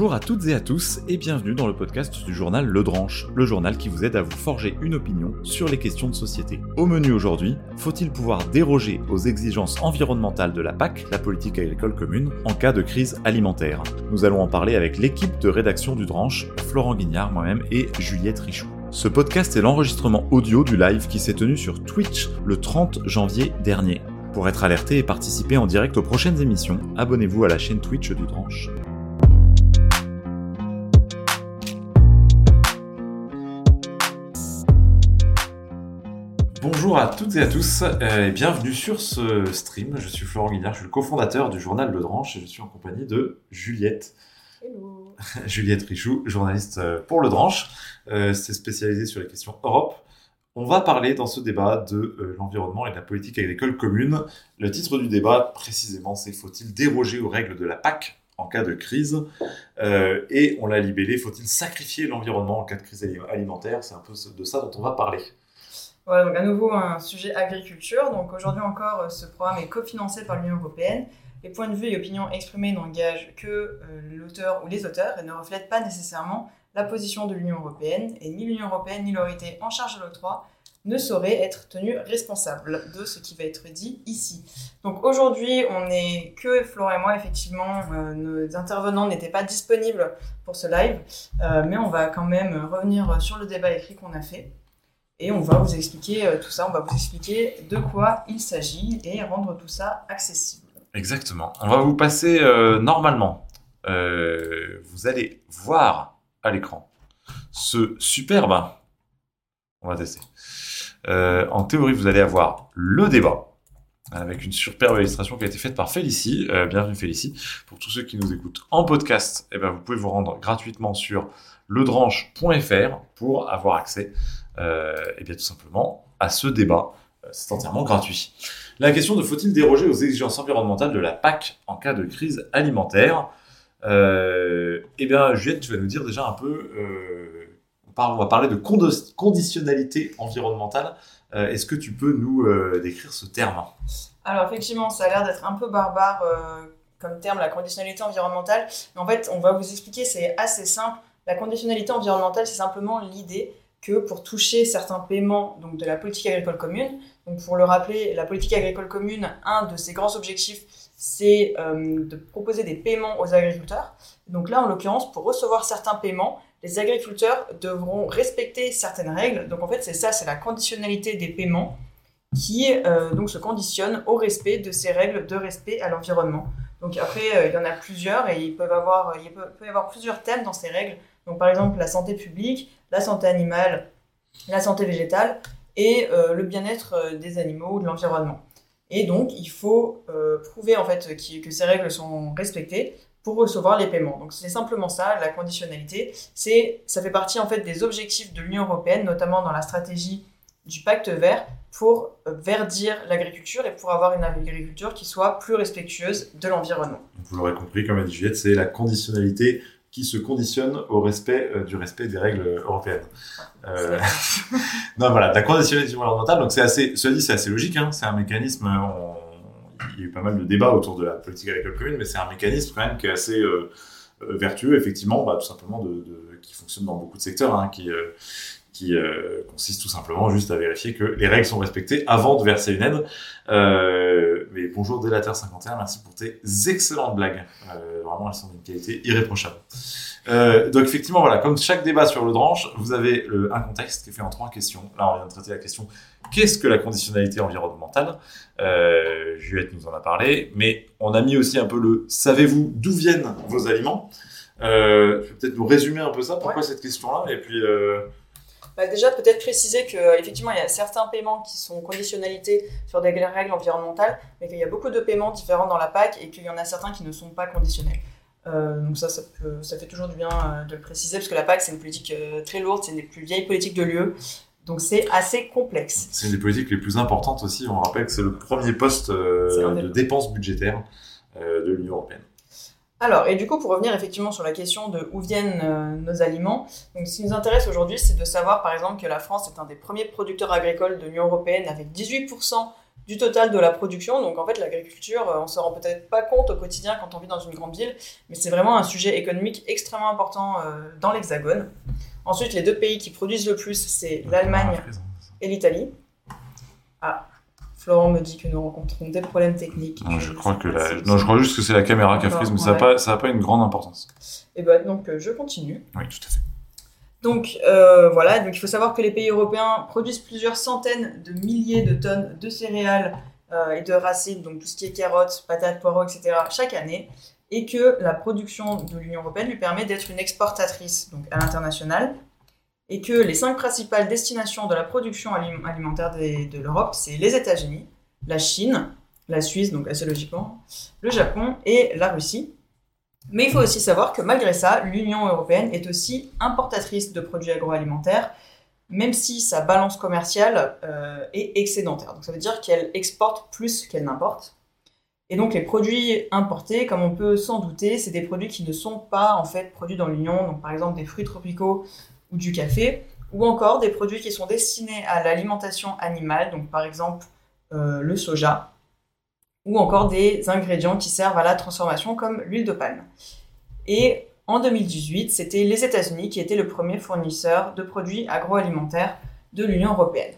Bonjour à toutes et à tous et bienvenue dans le podcast du journal Le Dranche, le journal qui vous aide à vous forger une opinion sur les questions de société. Au menu aujourd'hui, faut-il pouvoir déroger aux exigences environnementales de la PAC, la politique agricole commune, en cas de crise alimentaire? Nous allons en parler avec l'équipe de rédaction du Dranche, Florent Guignard, moi-même et Juliette Richoux. Ce podcast est l'enregistrement audio du live qui s'est tenu sur Twitch le 30 janvier dernier. Pour être alerté et participer en direct aux prochaines émissions, abonnez-vous à la chaîne Twitch du Dranche. Bonjour à toutes et à tous euh, et bienvenue sur ce stream. Je suis Florent Guignard, je suis le cofondateur du journal Le Dranche et je suis en compagnie de Juliette. Hello. Juliette Richoux, journaliste euh, pour Le Dranche. Euh, C'est spécialisé sur les questions Europe. On va parler dans ce débat de l'environnement et de la politique agricole commune. Le titre du débat, précisément, c'est Faut-il déroger aux règles de la PAC en cas de crise? Euh, Et on l'a libellé, faut-il sacrifier l'environnement en cas de crise ali- alimentaire? C'est un peu de ça dont on va parler. Voilà, donc à nouveau un sujet agriculture. Donc aujourd'hui encore, euh, ce programme est cofinancé par l'Union européenne. Les points de vue et opinions exprimés n'engagent que euh, l'auteur ou les auteurs et ne reflètent pas nécessairement la position de l'Union européenne. Et ni l'Union européenne ni l'autorité en charge de l'octroi ne sauraient être tenus responsables de ce qui va être dit ici. Donc aujourd'hui, on n'est que Florent et moi, effectivement, euh, nos intervenants n'étaient pas disponibles pour ce live, mais on va quand même revenir sur le débat écrit qu'on a fait. Et on va vous expliquer euh, tout ça, on va vous expliquer de quoi il s'agit et rendre tout ça accessible. Exactement. On va vous passer euh, normalement. euh, vous allez voir à l'écran ce superbe. On va tester. En théorie, vous allez avoir le débat avec une superbe illustration qui a été faite par Félicie. Bienvenue Félicie. Pour tous ceux qui nous écoutent en podcast, eh ben, vous pouvez vous rendre gratuitement sur ledranche.fr pour avoir accès eh bien, tout simplement à ce débat. Euh, C'est entièrement gratuit. La question de faut-il déroger aux exigences environnementales de la PAC en cas de crise alimentaire euh, Eh bien, Juliette, tu vas nous dire déjà un peu. euh, on, va parler de conditionnalité environnementale. Euh, Est-ce que tu peux nous euh, décrire ce terme? Alors effectivement, ça a l'air d'être un peu barbare euh, comme terme, la conditionnalité environnementale. Mais en fait, on va vous expliquer, c'est assez simple. La conditionnalité environnementale, c'est simplement l'idée que pour toucher certains paiements donc de la politique agricole commune, donc pour le rappeler, la politique agricole commune, un de ses grands objectifs, c'est euh, de proposer des paiements aux agriculteurs. Donc là, en l'occurrence, pour recevoir certains paiements, les agriculteurs devront respecter certaines règles. Donc en fait, c'est ça, c'est la conditionnalité des paiements qui euh, donc se conditionne au respect de ces règles de respect à l'environnement. Donc après, euh, il y en a plusieurs et il peut, peut y avoir plusieurs thèmes dans ces règles. Donc par exemple la santé publique, la santé animale, la santé végétale et euh, le bien-être euh, des animaux ou de l'environnement. Et donc il faut euh, prouver en fait que ces règles sont respectées pour recevoir les paiements. Donc c'est simplement ça, la conditionnalité. C'est, ça fait partie en fait des objectifs de l'Union européenne, notamment dans la stratégie du pacte vert pour verdir l'agriculture et pour avoir une agriculture qui soit plus respectueuse de l'environnement. Vous l'aurez compris, comme a dit Juliette, c'est la conditionnalité qui se conditionne au respect euh, du respect des règles européennes. Euh, non, voilà, la conditionnalité environnementale, donc c'est assez, cela dit, c'est assez logique, hein, c'est un mécanisme, on- il y a eu pas mal de débats autour de la politique agricole commune, mais c'est un mécanisme quand même qui est assez euh, euh, vertueux, effectivement, bah, tout simplement, de, de- qui fonctionne dans beaucoup de secteurs, hein, qui, euh, qui euh, consiste tout simplement juste à vérifier que les règles sont respectées avant de verser une aide. Euh, mais bonjour Délateur51, merci pour tes excellentes blagues. Euh, vraiment, elles sont d'une qualité irréprochable. Donc effectivement, voilà, comme chaque débat sur le dranche, vous avez un contexte qui est fait en trois questions. Là, on vient de traiter la question qu'est-ce que la conditionnalité environnementale? Juliette nous en a parlé, mais on a mis aussi un peu le savez-vous d'où viennent vos aliments? Euh, Tu peux peut-être nous résumer un peu ça Pourquoi cette question-là Et puis, euh, Bah, déjà, peut-être préciser qu'effectivement, il y a certains paiements qui sont conditionnalités sur des règles environnementales, mais qu'il y a beaucoup de paiements différents dans la PAC et qu'il y en a certains qui ne sont pas conditionnels. Euh, donc ça, ça, peut- ça fait toujours du bien euh, de le préciser, parce que la PAC, c'est une politique euh, très lourde, c'est une des plus vieilles politiques de l'UE, donc c'est assez complexe. c'est une des politiques les plus importantes aussi. On rappelle que c'est le premier poste euh, de dépenses budgétaires euh, de l'Union européenne. Alors, et du coup, pour revenir effectivement sur la question de où viennent euh, nos aliments, donc ce qui nous intéresse aujourd'hui, c'est de savoir par exemple que la France est un des premiers producteurs agricoles de l'Union européenne avec 18% du total de la production. Donc en fait, l'agriculture, on se rend peut-être pas compte au quotidien quand on vit dans une grande ville, mais c'est vraiment un sujet économique extrêmement important dans l'Hexagone. Ensuite, les deux pays qui produisent le plus, c'est l'Allemagne et l'Italie. Ah, Florent me dit que nous rencontrons des problèmes techniques. Non, je, crois que non, je crois juste que c'est la caméra qui a frise, mais ça n'a pas, ça pas une grande importance. Et ben donc euh, je continue. Oui, tout à fait. Donc euh, voilà, donc il faut savoir que les pays européens produisent plusieurs centaines de milliers de tonnes de céréales euh, et de racines, donc tout ce qui est carottes, patates, poireaux, etc. chaque année, et que la production de l'Union européenne lui permet d'être une exportatrice donc à l'international et que les cinq principales destinations de la production alimentaire de l'Europe, c'est les États-Unis, la Chine, la Suisse, donc assez logiquement, le Japon et la Russie. Mais il faut aussi savoir que malgré ça, l'Union européenne est aussi importatrice de produits agroalimentaires, même si sa balance commerciale euh, est excédentaire. Donc ça veut dire qu'elle exporte plus qu'elle n'importe. Et donc les produits importés, comme on peut s'en douter, c'est des produits qui ne sont pas en fait produits dans l'Union. Donc par exemple des fruits tropicaux ou du café, ou encore des produits qui sont destinés à l'alimentation animale, donc par exemple euh, le soja, ou encore des ingrédients qui servent à la transformation comme l'huile de palme. Et en 2018, c'était les États-Unis qui étaient le premier fournisseur de produits agroalimentaires de l'Union européenne.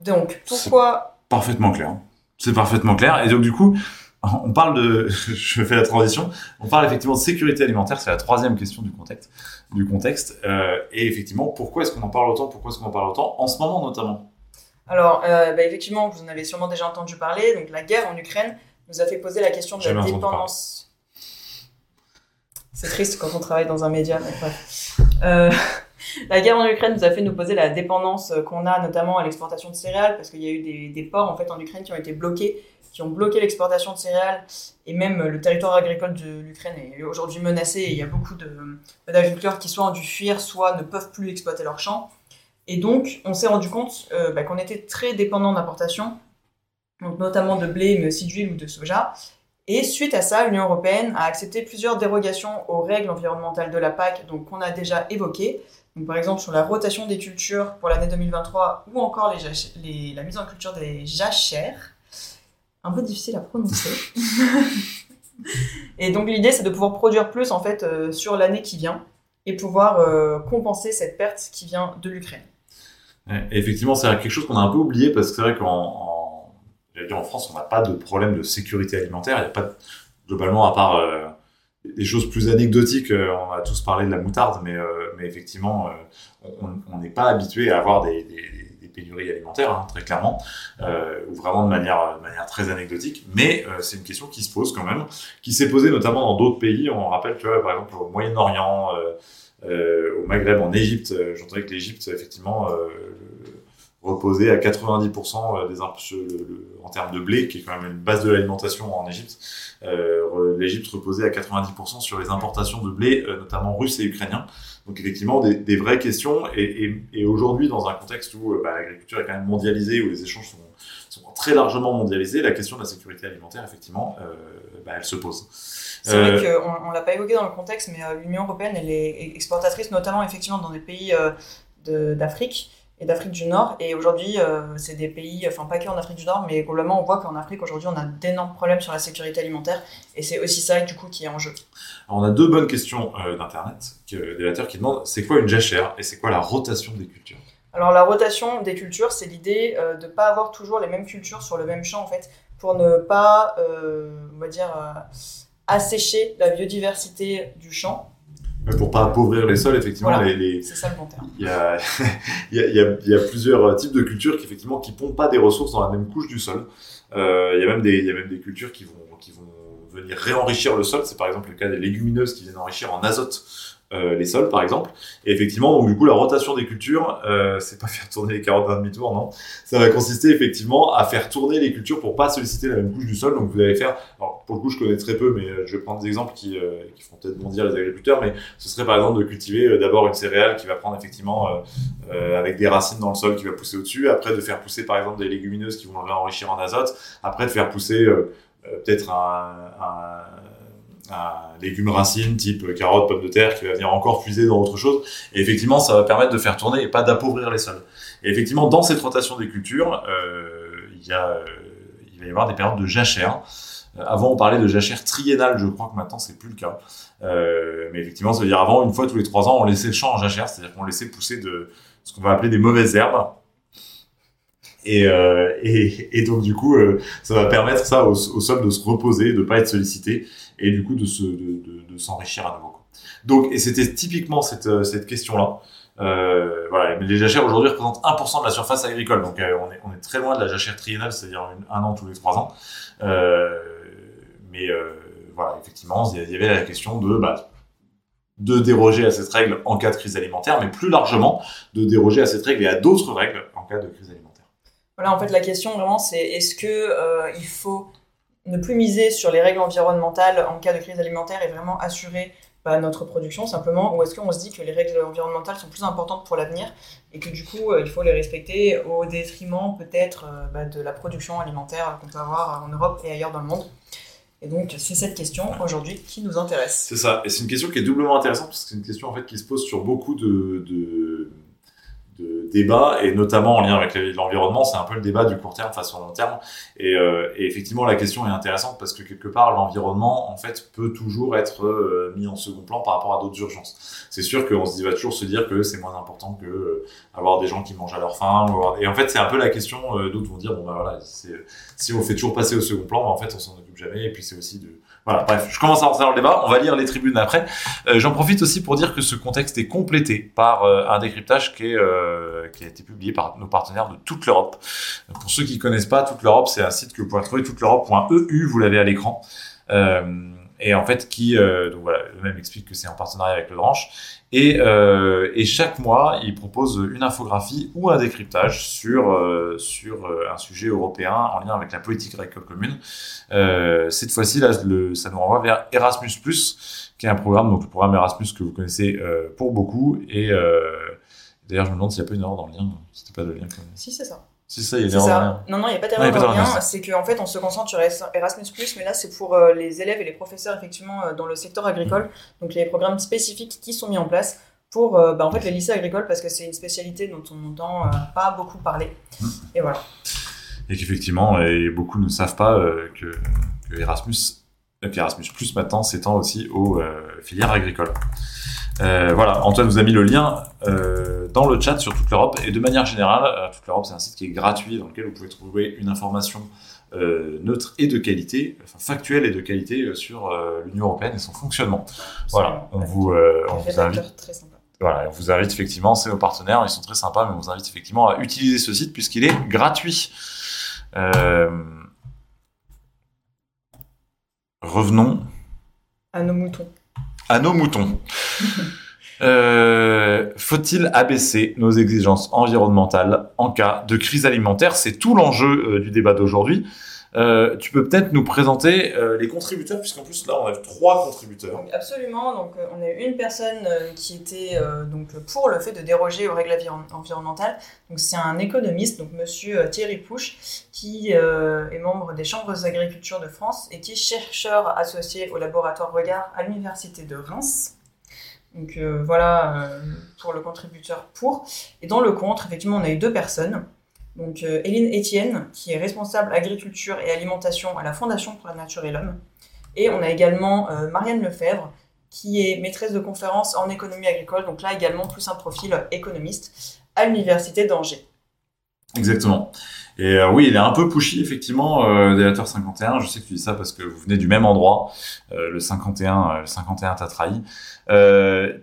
Donc, pourquoi... Parfaitement clair. C'est parfaitement clair. Et donc, du coup, on parle de, je fais la transition, on parle effectivement de sécurité alimentaire, c'est la troisième question du contexte. Du contexte. Euh, et effectivement, pourquoi est-ce qu'on en parle autant Pourquoi est-ce qu'on en parle autant En ce moment notamment. Alors, euh, bah, effectivement, vous en avez sûrement déjà entendu parler. Donc, la guerre en Ukraine nous a fait poser la question de la dépendance. C'est triste quand on travaille dans un média, mais. Euh, la guerre en Ukraine nous a fait nous poser la dépendance qu'on a notamment à l'exportation de céréales, parce qu'il y a eu des, des ports en fait en Ukraine qui ont été bloqués qui ont bloqué l'exportation de céréales et même le territoire agricole de l'Ukraine est aujourd'hui menacé il y a beaucoup d'agriculteurs qui soit ont dû fuir, soit ne peuvent plus exploiter leurs champs. Et donc, on s'est rendu compte euh, bah, qu'on était très dépendant d'importations, notamment de blé, mais aussi d'huile ou de soja. Et suite à ça, l'Union européenne a accepté plusieurs dérogations aux règles environnementales de la PAC, donc qu'on a déjà évoquées. Donc, par exemple, sur la rotation des cultures pour l'année 2023 ou encore la mise en culture des jachères un peu difficile à prononcer. et donc l'idée, c'est de pouvoir produire plus en fait euh, sur l'année qui vient et pouvoir euh, compenser cette perte qui vient de l'Ukraine. effectivement, c'est quelque chose qu'on a un peu oublié parce que c'est vrai qu'en en, France, on n'a pas de problème de sécurité alimentaire. Il n'y a pas globalement, à part euh, des choses plus anecdotiques, on a tous parlé de la moutarde, mais effectivement, on n'est pas habitué à avoir des pénurie alimentaire, hein, très clairement, euh, ou vraiment de manière, de manière très anecdotique. Mais euh, c'est une question qui se pose quand même, qui s'est posée notamment dans d'autres pays. On rappelle, tu vois, par exemple, au Moyen-Orient, euh, au Maghreb, en Égypte. J'entendais que l'Égypte, effectivement, reposait à 90% des en termes de blé, qui est quand même une base de l'alimentation en Égypte. L'Égypte reposait à 90% sur les importations de blé, notamment russe et ukrainien. Donc effectivement, des, vraies questions. Et, aujourd'hui, dans un contexte où euh, bah, l'agriculture est quand même mondialisée, où les échanges sont, très largement mondialisés, la question de la sécurité alimentaire, effectivement, euh, bah, elle se pose. C'est vrai euh, qu'on ne l'a pas évoqué dans le contexte, mais l'Union européenne, elle est exportatrice, notamment effectivement dans des pays d'Afrique et d'Afrique du Nord. Et aujourd'hui, euh, c'est des pays, enfin pas qu'en Afrique du Nord, mais globalement, on voit qu'en Afrique, aujourd'hui, on a d'énormes problèmes sur la sécurité alimentaire. Et c'est aussi ça, du coup, qui est en jeu. Alors, on a deux bonnes questions euh, d'Internet, des lecteurs qui demandent c'est quoi une jachère et c'est quoi la rotation des cultures? Alors, la rotation des cultures, c'est l'idée euh, de ne pas avoir toujours les mêmes cultures sur le même champ, en fait, pour ne pas, on va dire, assécher la biodiversité du champ pour pas appauvrir les sols, effectivement, les, c'est ça le bon terme. Il y a, il y, a, il y a plusieurs types de cultures qui effectivement qui pompent pas des ressources dans la même couche du sol. Euh, il y a même des, il y a même des cultures qui vont, qui vont venir réenrichir le sol. C'est par exemple le cas des légumineuses qui viennent enrichir en azote euh, les sols, par exemple. Et effectivement, donc du coup, la rotation des cultures, euh, c'est pas faire tourner les carottes d'un demi-tour, non. Ça va consister effectivement à faire tourner les cultures pour pas solliciter la même couche du sol. Donc vous allez faire, alors pour le coup, je connais très peu, mais euh, je vais prendre des exemples qui, qui font peut-être bondir les agriculteurs, mais ce serait par exemple de cultiver d'abord une céréale qui va prendre effectivement avec des racines dans le sol qui va pousser au-dessus, après de faire pousser par exemple des légumineuses qui vont enrichir en azote, après de faire pousser peut-être un un légume racine type carotte, pomme de terre qui va venir encore puiser dans autre chose. Et effectivement, ça va permettre de faire tourner et pas d'appauvrir les sols. Et effectivement, dans cette rotation des cultures, euh, a, il va y avoir des périodes de jachère. Avant, on parlait de jachère triennale, je crois que maintenant, c'est plus le cas. mais effectivement, ça veut dire avant, une fois tous les trois ans, on laissait le champ en jachère, c'est-à-dire qu'on laissait pousser de ce qu'on va appeler des mauvaises herbes. Et, euh, donc du coup, euh, ça va permettre ça au, sol de se reposer, de pas être sollicité et du coup de se de, de, de s'enrichir à nouveau. Donc et c'était typiquement cette euh, cette question là. Euh, voilà, les jachères aujourd'hui représentent 1% de la surface agricole, donc euh, on est on est très loin de la jachère triennale, c'est-à-dire un an tous les trois ans. mais voilà, effectivement, il y avait la question de bah, de déroger à cette règle en cas de crise alimentaire, mais plus largement de déroger à cette règle et à d'autres règles en cas de crise alimentaire. Voilà, en fait, la question vraiment, c'est est-ce que il faut ne plus miser sur les règles environnementales en cas de crise alimentaire et vraiment assurer bah, notre production simplement, ou est-ce qu'on se dit que les règles environnementales sont plus importantes pour l'avenir et que du coup euh, il faut les respecter au détriment peut-être euh, bah, de la production alimentaire qu'on peut avoir en Europe et ailleurs dans le monde? Et donc, c'est cette question aujourd'hui qui nous intéresse. C'est ça. Et c'est une question qui est doublement intéressante parce que c'est une question en fait qui se pose sur beaucoup de, de, de débat et notamment en lien avec l'environnement, c'est un peu le débat du court terme face au long terme. Et, euh, et, effectivement, la question est intéressante parce que quelque part, l'environnement en fait peut toujours être euh, mis en second plan par rapport à d'autres urgences. C'est sûr qu'on se dit, va toujours se dire que c'est moins important que euh, avoir des gens qui mangent à leur faim. Et en fait, c'est un peu la question. d'autres vont dire, bon ben voilà, si on fait toujours passer au second plan, ben, en fait, on s'en occupe jamais. Et puis c'est aussi de voilà, bref, je commence à rentrer dans le débat. On va lire les tribunes après. Euh, J'en profite aussi pour dire que ce contexte est complété par euh, un décryptage euh, qui a été publié par nos partenaires de toute l'Europe. Pour ceux qui connaissent pas, toute l'Europe, c'est un site que vous pouvez trouver, toute l'Europe.eu, vous l'avez à l'écran. Et en fait qui euh, donc voilà le même explique que c'est en partenariat avec le Branche et, euh, et chaque mois il propose une infographie ou un décryptage sur euh, sur euh, un sujet européen en lien avec la politique agricole commune. Euh, cette fois-ci là le, ça nous renvoie vers Erasmus qui est un programme donc le programme Erasmus que vous connaissez pour beaucoup. Et d'ailleurs je me demande s'il n'y a pas une erreur dans le lien c'était pas le lien. Quand même. si c'est ça c'est ça, il y a des ça. Non, non, il n'y a pas d'erreur dans rien. C'est qu'en fait, on se concentre sur Erasmus, mais là, c'est pour euh, les élèves et les professeurs, effectivement, euh, dans le secteur agricole. Mm. Donc, les programmes spécifiques qui sont mis en place pour euh, bah, en fait, les lycées agricoles, parce que c'est une spécialité dont on n'entend pas beaucoup parler. Mm. Et voilà. Et qu'effectivement, et beaucoup ne savent pas que, que, Erasmus, Erasmus Plus maintenant s'étend aussi aux filières agricoles. Euh, voilà, Antoine vous a mis le lien euh, dans le chat sur toute l'Europe. Et de manière générale, euh, toute l'Europe, c'est un site qui est gratuit dans lequel vous pouvez trouver une information neutre et de qualité, enfin factuelle et de qualité sur l'Union européenne et son fonctionnement. Voilà, on vous, on vous invite. Très sympa. Voilà, on vous invite effectivement, c'est nos partenaires, ils sont très sympas, mais on vous invite effectivement à utiliser ce site puisqu'il est gratuit. revenons à nos moutons à nos moutons. Euh, faut-il abaisser nos exigences environnementales en cas de crise alimentaire? C'est tout l'enjeu euh, du débat d'aujourd'hui. Euh, tu peux peut-être nous présenter euh, les contributeurs, puisqu'en plus là on a trois contributeurs. absolument, donc euh, on a eu une personne qui était donc pour le fait de déroger aux règles environnementales. Donc c'est un économiste, donc Monsieur Thierry Pouche, qui est membre des chambres d'agriculture de France et qui est chercheur associé au laboratoire Regard à l'université de Reims. Donc voilà pour le contributeur pour. Et dans le contre, effectivement, on a eu deux personnes. Donc euh, Hélène Etienne, qui est responsable agriculture et alimentation à la Fondation pour la Nature et l'Homme. Et on a également euh, Marianne Lefebvre, qui est maîtresse de conférences en économie agricole, donc là également plus un profil économiste, à l'Université d'Angers. Exactement. Et euh, oui, il est un peu pushy, effectivement, euh, Délateur 51. Je sais que tu dis ça parce que vous venez du même endroit. Euh, le 51, euh, le 51 t'a trahi.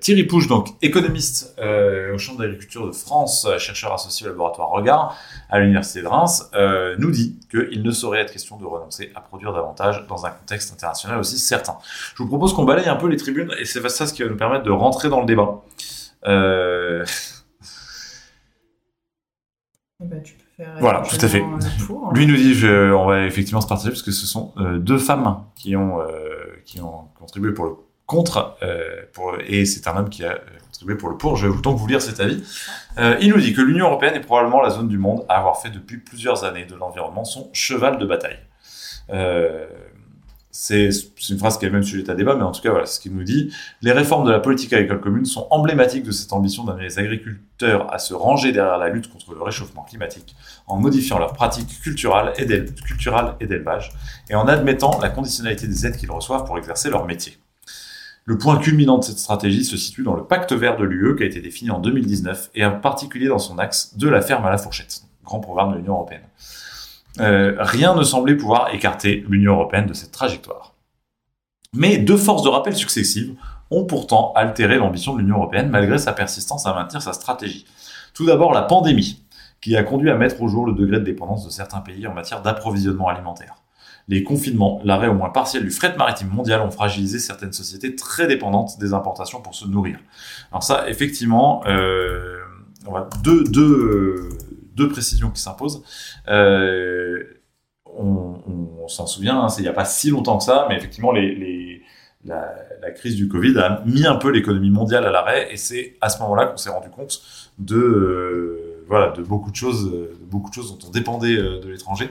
Thierry Pouche, donc économiste au Champ d'agriculture de France, chercheur associé au laboratoire Regard à l'Université de Reims, nous dit qu'il ne saurait être question de renoncer à produire davantage dans un contexte international aussi certain. Je vous propose qu'on balaye un peu les tribunes et c'est ça ce qui va nous permettre de rentrer dans le débat. Eh ben, tu peux voilà, tout à fait. Hein. Lui nous dit, je, on va effectivement se partager parce que ce sont euh, deux femmes qui ont euh, qui ont contribué pour le contre, euh, pour, et c'est un homme qui a contribué pour le pour. Je vais donc vous lire cet avis. il nous dit que l'Union européenne est probablement la zone du monde à avoir fait depuis plusieurs années de l'environnement son cheval de bataille. C'est une phrase qui est même sujet à débat, mais en tout cas, voilà, ce qu'il nous dit. Les réformes de la politique agricole commune sont emblématiques de cette ambition d'amener les agriculteurs à se ranger derrière la lutte contre le réchauffement climatique, en modifiant leurs pratiques culturelles et d'élevage, et en admettant la conditionnalité des aides qu'ils reçoivent pour exercer leur métier. Le point culminant de cette stratégie se situe dans le pacte vert de l'UE qui a été défini en 2019, et en particulier dans son axe de la ferme à la fourchette, grand programme de l'Union européenne. Euh, rien ne semblait pouvoir écarter l'Union européenne de cette trajectoire. Mais deux forces de rappel successives ont pourtant altéré l'ambition de l'Union européenne malgré sa persistance à maintenir sa stratégie. Tout d'abord la pandémie, qui a conduit à mettre au jour le degré de dépendance de certains pays en matière d'approvisionnement alimentaire. Les confinements, l'arrêt au moins partiel du fret maritime mondial ont fragilisé certaines sociétés très dépendantes des importations pour se nourrir. Alors ça, effectivement, euh, on va deux, deux, deux précisions qui s'imposent. Euh, on, s'en souvient, hein, il n'y a pas si longtemps que ça, mais effectivement, la, crise du Covid a mis un peu l'économie mondiale à l'arrêt, et c'est à ce moment-là qu'on s'est rendu compte de, euh, de beaucoup de choses, de beaucoup de choses dont on dépendait euh, de l'étranger,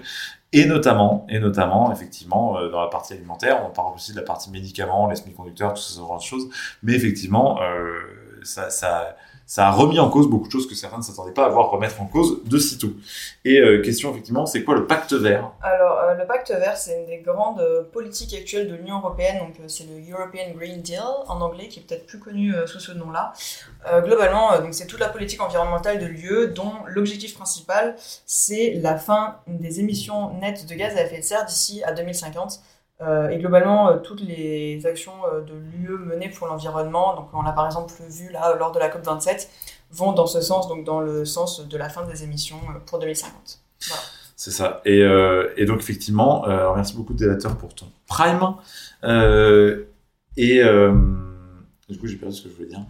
et notamment, et notamment, effectivement, dans la partie alimentaire, on parle aussi de la partie médicaments, les semi-conducteurs, tout ce genre de choses, mais effectivement, ça, ça ça a remis en cause beaucoup de choses que certains ne s'attendaient pas à voir remettre en cause de sitôt. Et euh, question effectivement, c'est quoi le pacte vert? Alors euh, le pacte vert, c'est une des grandes euh, politiques actuelles de l'Union européenne, donc c'est le European Green Deal en anglais, qui est peut-être plus connu sous ce nom-là. globalement, donc c'est toute la politique environnementale de l'UE, dont l'objectif principal, c'est la fin des émissions nettes de gaz à effet de serre d'ici à 2050. Euh, et globalement, euh, toutes les actions euh, de l'UE menées pour l'environnement, donc on l'a par exemple vu là lors de la COP27, vont dans ce sens, donc dans le sens de la fin des émissions pour 2050. Voilà. C'est ça. Et, donc effectivement, merci beaucoup Délateur pour ton prime. et du coup, j'ai perdu ce que je voulais dire.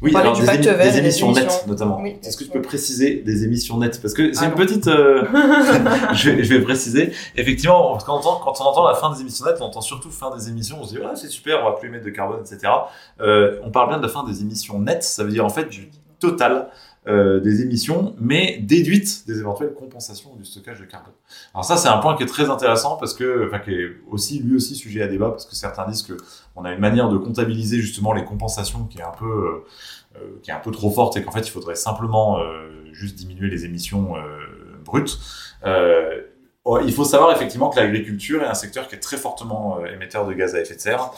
Oui, alors des, des, émissions nettes notamment. Est-ce que tu peux préciser des émissions nettes? Parce que c'est une petite. Euh, je, vais, je, vais, préciser. Effectivement, quand on, entend, quand on entend la fin des émissions nettes, on entend surtout fin des émissions. On se dit, ouais, c'est super, on va plus émettre de carbone, etc. Euh, on parle bien de la fin des émissions nettes. Ça veut dire en fait du total euh, des émissions, mais déduites des éventuelles compensations du stockage de carbone. Alors ça, c'est un point qui est très intéressant parce que, qui est aussi lui aussi sujet à débat parce que certains disent que on a une manière de comptabiliser justement les compensations qui est un peu euh, euh, qui est un peu trop forte et qu'en fait il faudrait simplement juste diminuer les émissions brutes. Oh, il faut savoir effectivement que l'agriculture est un secteur qui est très fortement émetteur de gaz à effet de serre.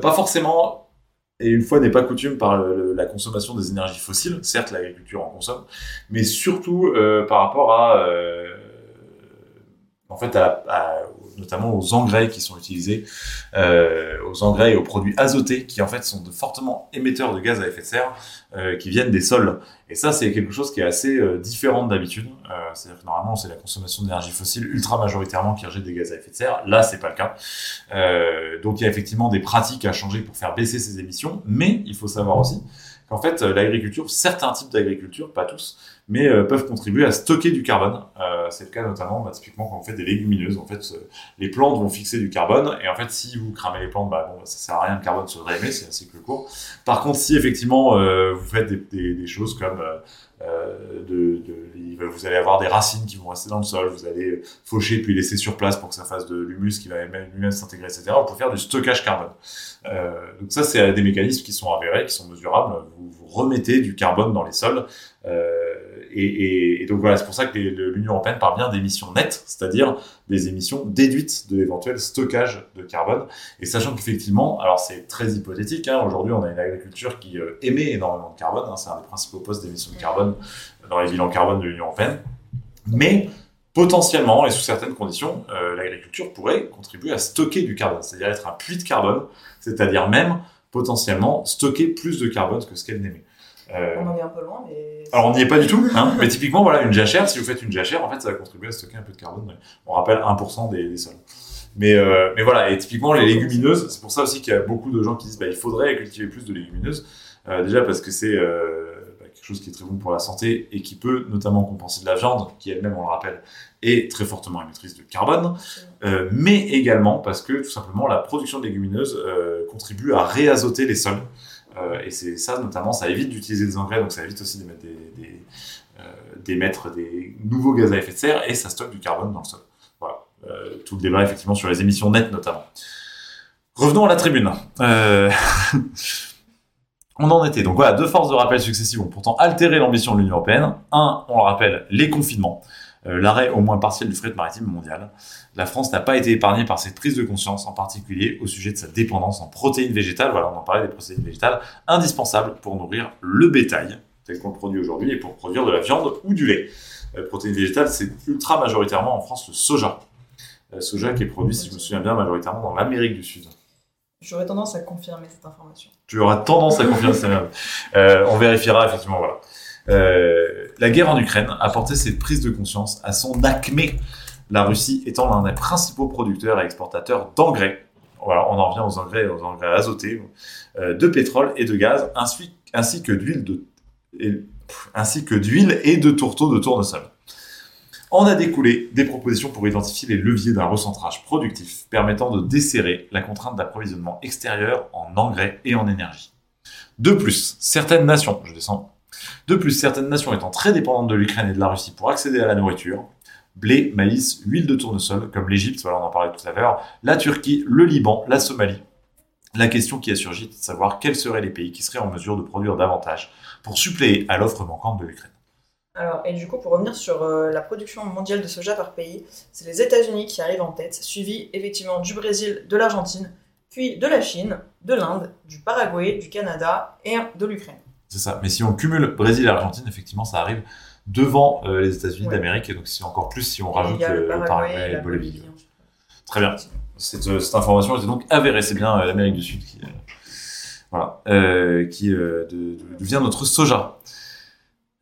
pas forcément et une fois n'est pas coutume par la consommation des énergies fossiles, certes l'agriculture en consomme, mais surtout euh, par rapport à, euh, en fait, à, notamment aux engrais qui sont utilisés, euh, aux engrais et aux produits azotés qui en fait sont de fortement émetteurs de gaz à effet de serre qui viennent des sols. Et ça, c'est quelque chose qui est assez euh, différent d'habitude. Euh, C'est-à-dire que normalement, c'est la consommation d'énergie fossile ultra majoritairement qui rejette des gaz à effet de serre. Là, c'est pas le cas. Euh, donc, il y a effectivement des pratiques à changer pour faire baisser ces émissions, mais il faut savoir aussi qu'en fait, l'agriculture, certains types d'agriculture, pas tous, mais euh, peuvent contribuer à stocker du carbone. Euh, c'est le cas notamment, bah, typiquement quand on fait des légumineuses. En fait, euh, les plantes vont fixer du carbone, et en fait, si vous cramez les plantes, bah, bon, ça sert à rien, le carbone se réémet, c'est un cycle court. Par contre, si effectivement vous faites des, des, des choses comme de, de, vous allez avoir des racines qui vont rester dans le sol, vous allez faucher puis laisser sur place pour que ça fasse de l'humus qui va lui-même s'intégrer, etc. Vous pouvez faire du stockage carbone. Euh, donc ça, c'est des mécanismes qui sont avérés, qui sont mesurables. Vous, remettez du carbone dans les sols. Euh, et, donc voilà, c'est pour ça que l'Union européenne parle bien d'émissions nettes, c'est-à-dire des émissions déduites de l'éventuel stockage de carbone. Et sachant qu'effectivement, alors c'est très hypothétique, hein, aujourd'hui on a une agriculture qui euh, émet énormément de carbone, hein, c'est un des principaux postes d'émissions de carbone dans les bilans carbone de l'Union européenne, mais potentiellement et sous certaines conditions, euh, l'agriculture pourrait contribuer à stocker du carbone, c'est-à-dire être un puits de carbone, c'est-à-dire même potentiellement stocker plus de carbone que ce qu'elle n'émet. Euh, on en est un peu loin, mais. Alors, on n'y est pas du tout, hein, mais typiquement, voilà, une jachère, si vous faites une jachère, en fait, ça va contribuer à stocker un peu de carbone. On rappelle 1% des, des, sols. Mais, euh, mais voilà, et typiquement, les légumineuses, c'est pour ça aussi qu'il y a beaucoup de gens qui disent, bah, il faudrait cultiver plus de légumineuses. Euh, déjà parce que c'est euh, quelque chose qui est très bon pour la santé et qui peut notamment compenser de la viande, qui elle-même, on le rappelle, est très fortement émettrice de carbone, euh, mais également parce que tout simplement la production de légumineuses euh, contribue à réazoter les sols. Euh, et c'est ça, notamment, ça évite d'utiliser des engrais, donc ça évite aussi d'émettre des, des, d'émettre des nouveaux gaz à effet de serre et ça stocke du carbone dans le sol. Voilà. Tout le débat, effectivement, sur les émissions nettes, notamment. Revenons à la tribune. On en était. Donc voilà, deux forces de rappel successives ont pourtant altéré l'ambition de l'Union européenne. Un, on le rappelle, les confinements. Euh, l'arrêt au moins partiel du fret maritime mondial. La France n'a pas été épargnée par cette prise de conscience, en particulier au sujet de sa dépendance en protéines végétales. Voilà, on en parlait des protéines végétales, indispensables pour nourrir le bétail, tel qu'on le produit aujourd'hui, et pour produire de la viande ou du lait. Euh, protéines végétales, c'est ultra majoritairement en France le soja. Euh, soja qui est produit, si je me souviens bien, majoritairement dans l'Amérique du Sud. J'aurais tendance à confirmer cette information. Tu auras tendance à confirmer cette information. Euh, on vérifiera effectivement, voilà. Euh, la guerre en Ukraine a porté cette prise de conscience à son acmé, la Russie étant l'un des principaux producteurs et exportateurs d'engrais. Voilà, on en revient aux engrais, aux engrais azotés, euh, de pétrole et de gaz, ainsi, ainsi que d'huile de, et, ainsi que d'huile et de tourteaux de tournesol. En a découlé des propositions pour identifier les leviers d'un recentrage productif permettant de desserrer la contrainte d'approvisionnement extérieur en engrais et en énergie. De plus, certaines nations, je descends, de plus, certaines nations étant très dépendantes de l'Ukraine et de la Russie pour accéder à la nourriture, blé, maïs, huile de tournesol, comme l'Égypte, voilà, en parlait tout à l'heure, la Turquie, le Liban, la Somalie. La question qui a surgi est de savoir quels seraient les pays qui seraient en mesure de produire davantage pour suppléer à l'offre manquante de l'Ukraine. Alors, et du coup, pour revenir sur euh, la production mondiale de soja par pays, c'est les États-Unis qui arrivent en tête, suivi effectivement du Brésil, de l'Argentine, puis de la Chine, de l'Inde, du Paraguay, du Canada et de l'Ukraine. C'est ça. Mais si on cumule Brésil et Argentine, effectivement, ça arrive devant euh, les États-Unis Ouais. d'Amérique. Et donc, c'est encore plus si on Et rajoute euh, le Paraguay Paraguay et la Bolivie. Bolivie. ensuite. Très bien. Cette, euh, cette information était donc avérée. C'est bien l'Amérique du Sud qui, voilà, qui devient notre soja.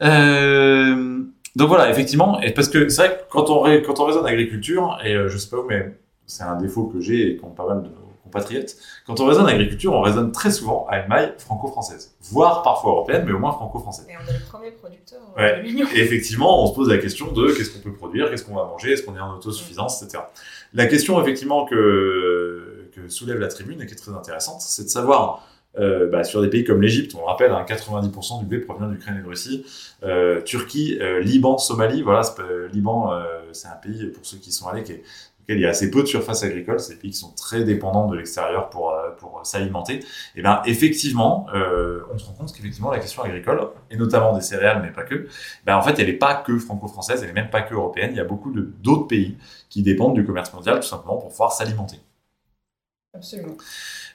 Euh, donc voilà, effectivement, et parce que c'est vrai que quand on, rai- quand on raisonne agriculture, et euh, je sais pas où, mais c'est un défaut que j'ai et qu'ont pas mal de nos compatriotes, quand on raisonne agriculture, on raisonne très souvent à une maille franco-française, voire parfois européenne, mais au moins franco-française. Et on est le premier producteur euh, Ouais. de l'Union. Et effectivement, on se pose la question de qu'est-ce qu'on peut produire, qu'est-ce qu'on va manger, est-ce qu'on est en autosuffisance, etc. La question effectivement que, que soulève la tribune et qui est très intéressante, c'est de savoir euh, bah, sur des pays comme l'Égypte, on le rappelle, hein, 90% du blé provient d'Ukraine et de Russie, euh, Turquie, euh, Liban, Somalie, voilà, euh, Liban, euh, c'est un pays pour ceux qui sont allés qui est, auquel il y a assez peu de surface agricole, c'est des pays qui sont très dépendants de l'extérieur pour, euh, pour s'alimenter. Et bien effectivement, on se rend compte qu'effectivement la question agricole, et notamment des céréales, mais pas que, ben, en fait, elle n'est pas que franco-française, elle n'est même pas que européenne. Il y a beaucoup d'autres pays qui dépendent du commerce mondial tout simplement pour pouvoir s'alimenter. Absolument.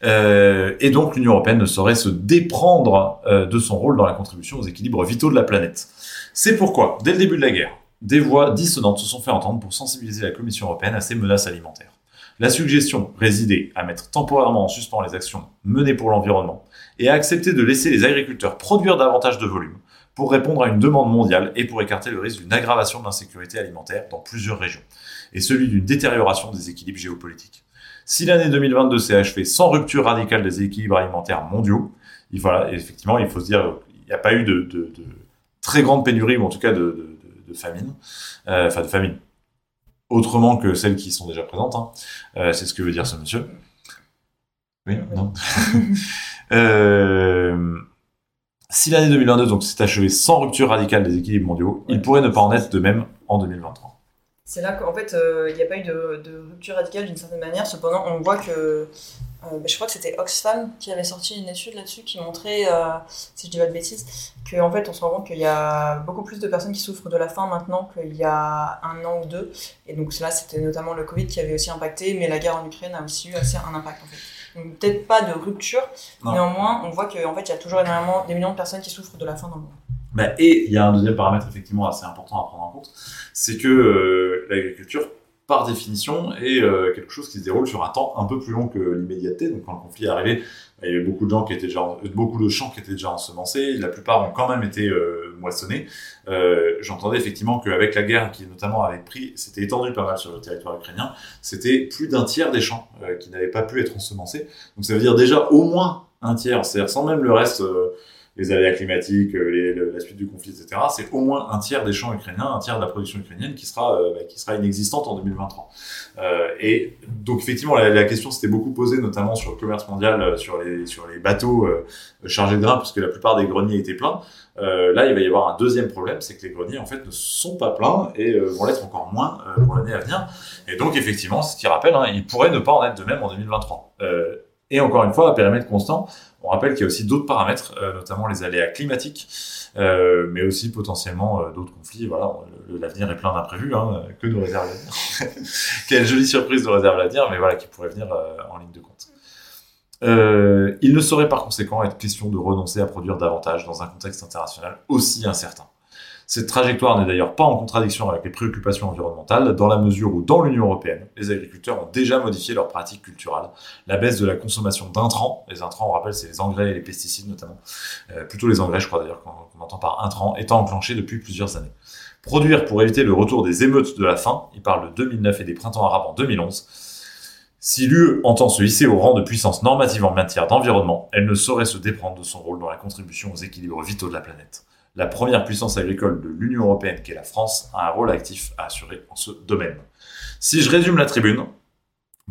Euh, et donc l'Union européenne ne saurait se déprendre euh, de son rôle dans la contribution aux équilibres vitaux de la planète. C'est pourquoi, dès le début de la guerre, des voix dissonantes se sont fait entendre pour sensibiliser la Commission européenne à ces menaces alimentaires. La suggestion résidait à mettre temporairement en suspens les actions menées pour l'environnement et à accepter de laisser les agriculteurs produire davantage de volume pour répondre à une demande mondiale et pour écarter le risque d'une aggravation de l'insécurité alimentaire dans plusieurs régions, et celui d'une détérioration des équilibres géopolitiques. Si l'année 2022 s'est achevée sans rupture radicale des équilibres alimentaires mondiaux, il, voilà, effectivement, il faut se dire qu'il n'y a pas eu de, de- de très grande pénurie, ou en tout cas de, famine, euh, enfin de famine, autrement que celles qui sont déjà présentes. hein. Euh, C'est ce que veut dire ce monsieur. Oui, non Euh, Si l'année 2022 donc s'est achevée sans rupture radicale des équilibres mondiaux, il pourrait ne pas en être de même en 2023. C'est là qu'en fait, euh, il n'y a pas eu de, de rupture radicale d'une certaine manière. Cependant, on voit que. euh, bah, je crois que c'était Oxfam qui avait sorti une étude là-dessus qui montrait, euh, si je dis pas de bêtises, qu'en fait, on se rend compte qu'il y a beaucoup plus de personnes qui souffrent de la faim maintenant qu'il y a un an ou deux. Et donc, là, c'était notamment le Covid qui avait aussi impacté, mais la guerre en Ukraine a aussi eu assez un impact en fait. Peut-être pas de rupture, Non. néanmoins, on voit qu'en fait, il y a toujours énormément des millions de personnes qui souffrent de la faim dans le monde. Bah, et il y a un deuxième paramètre effectivement assez important à prendre en compte, c'est que euh, l'agriculture, par définition, est euh, quelque chose qui se déroule sur un temps un peu plus long que l'immédiateté. Donc quand le conflit est arrivé, bah, il y avait beaucoup de gens qui étaient déjà, beaucoup de champs qui étaient déjà ensemencés. La plupart ont quand même été euh, moissonnés. J'entendais effectivement qu'avec la guerre qui notamment avait pris, s'était étendue pas mal sur le territoire ukrainien, c'était plus d'un tiers des champs qui n'avaient pas pu être ensemencés. Donc ça veut dire déjà au moins un tiers, c'est-à-dire sans même le reste. Les aléas climatiques, euh, la suite du conflit, etc., c'est au moins un tiers des champs ukrainiens, un tiers de la production ukrainienne qui sera, euh, bah, qui sera inexistante en 2023. Euh, et donc effectivement, la, question s'était beaucoup posée, notamment sur le commerce mondial, euh, sur les, sur les bateaux chargés de grains, puisque la plupart des greniers étaient pleins. Là, il va y avoir un deuxième problème, c'est que les greniers, en fait, ne sont pas pleins et vont l'être encore moins pour l'année à venir. Et donc, effectivement, ce qui rappelle, hein, il pourrait ne pas en être de même en 2023. Euh, Et encore une fois, à périmètre constant, on rappelle qu'il y a aussi d'autres paramètres, euh, notamment les aléas climatiques, euh, mais aussi potentiellement euh, d'autres conflits. Voilà, l'avenir est plein d'imprévus, hein, que nous réserve l'avenir. Quelle jolie surprise nous réserve l'avenir, mais voilà, qui pourrait venir en ligne de compte. il ne saurait par conséquent être question de renoncer à produire davantage dans un contexte international aussi incertain. Cette trajectoire n'est d'ailleurs pas en contradiction avec les préoccupations environnementales, dans la mesure où, dans l'Union européenne, les agriculteurs ont déjà modifié leurs pratiques culturelles. La baisse de la consommation d'intrants, les intrants, on rappelle, c'est les engrais et les pesticides notamment, euh, plutôt les engrais, je crois d'ailleurs, qu'on entend par intrants, étant enclenchée depuis plusieurs années. Produire pour éviter le retour des émeutes de la faim, il parle de 2009 et des printemps arabes en 2011. Si l'UE entend se hisser au rang de puissance normative en matière d'environnement, elle ne saurait se déprendre de son rôle dans la contribution aux équilibres vitaux de la planète la première puissance agricole de l'Union européenne, qui est la France, a un rôle actif à assurer en ce domaine. Si je résume la tribune,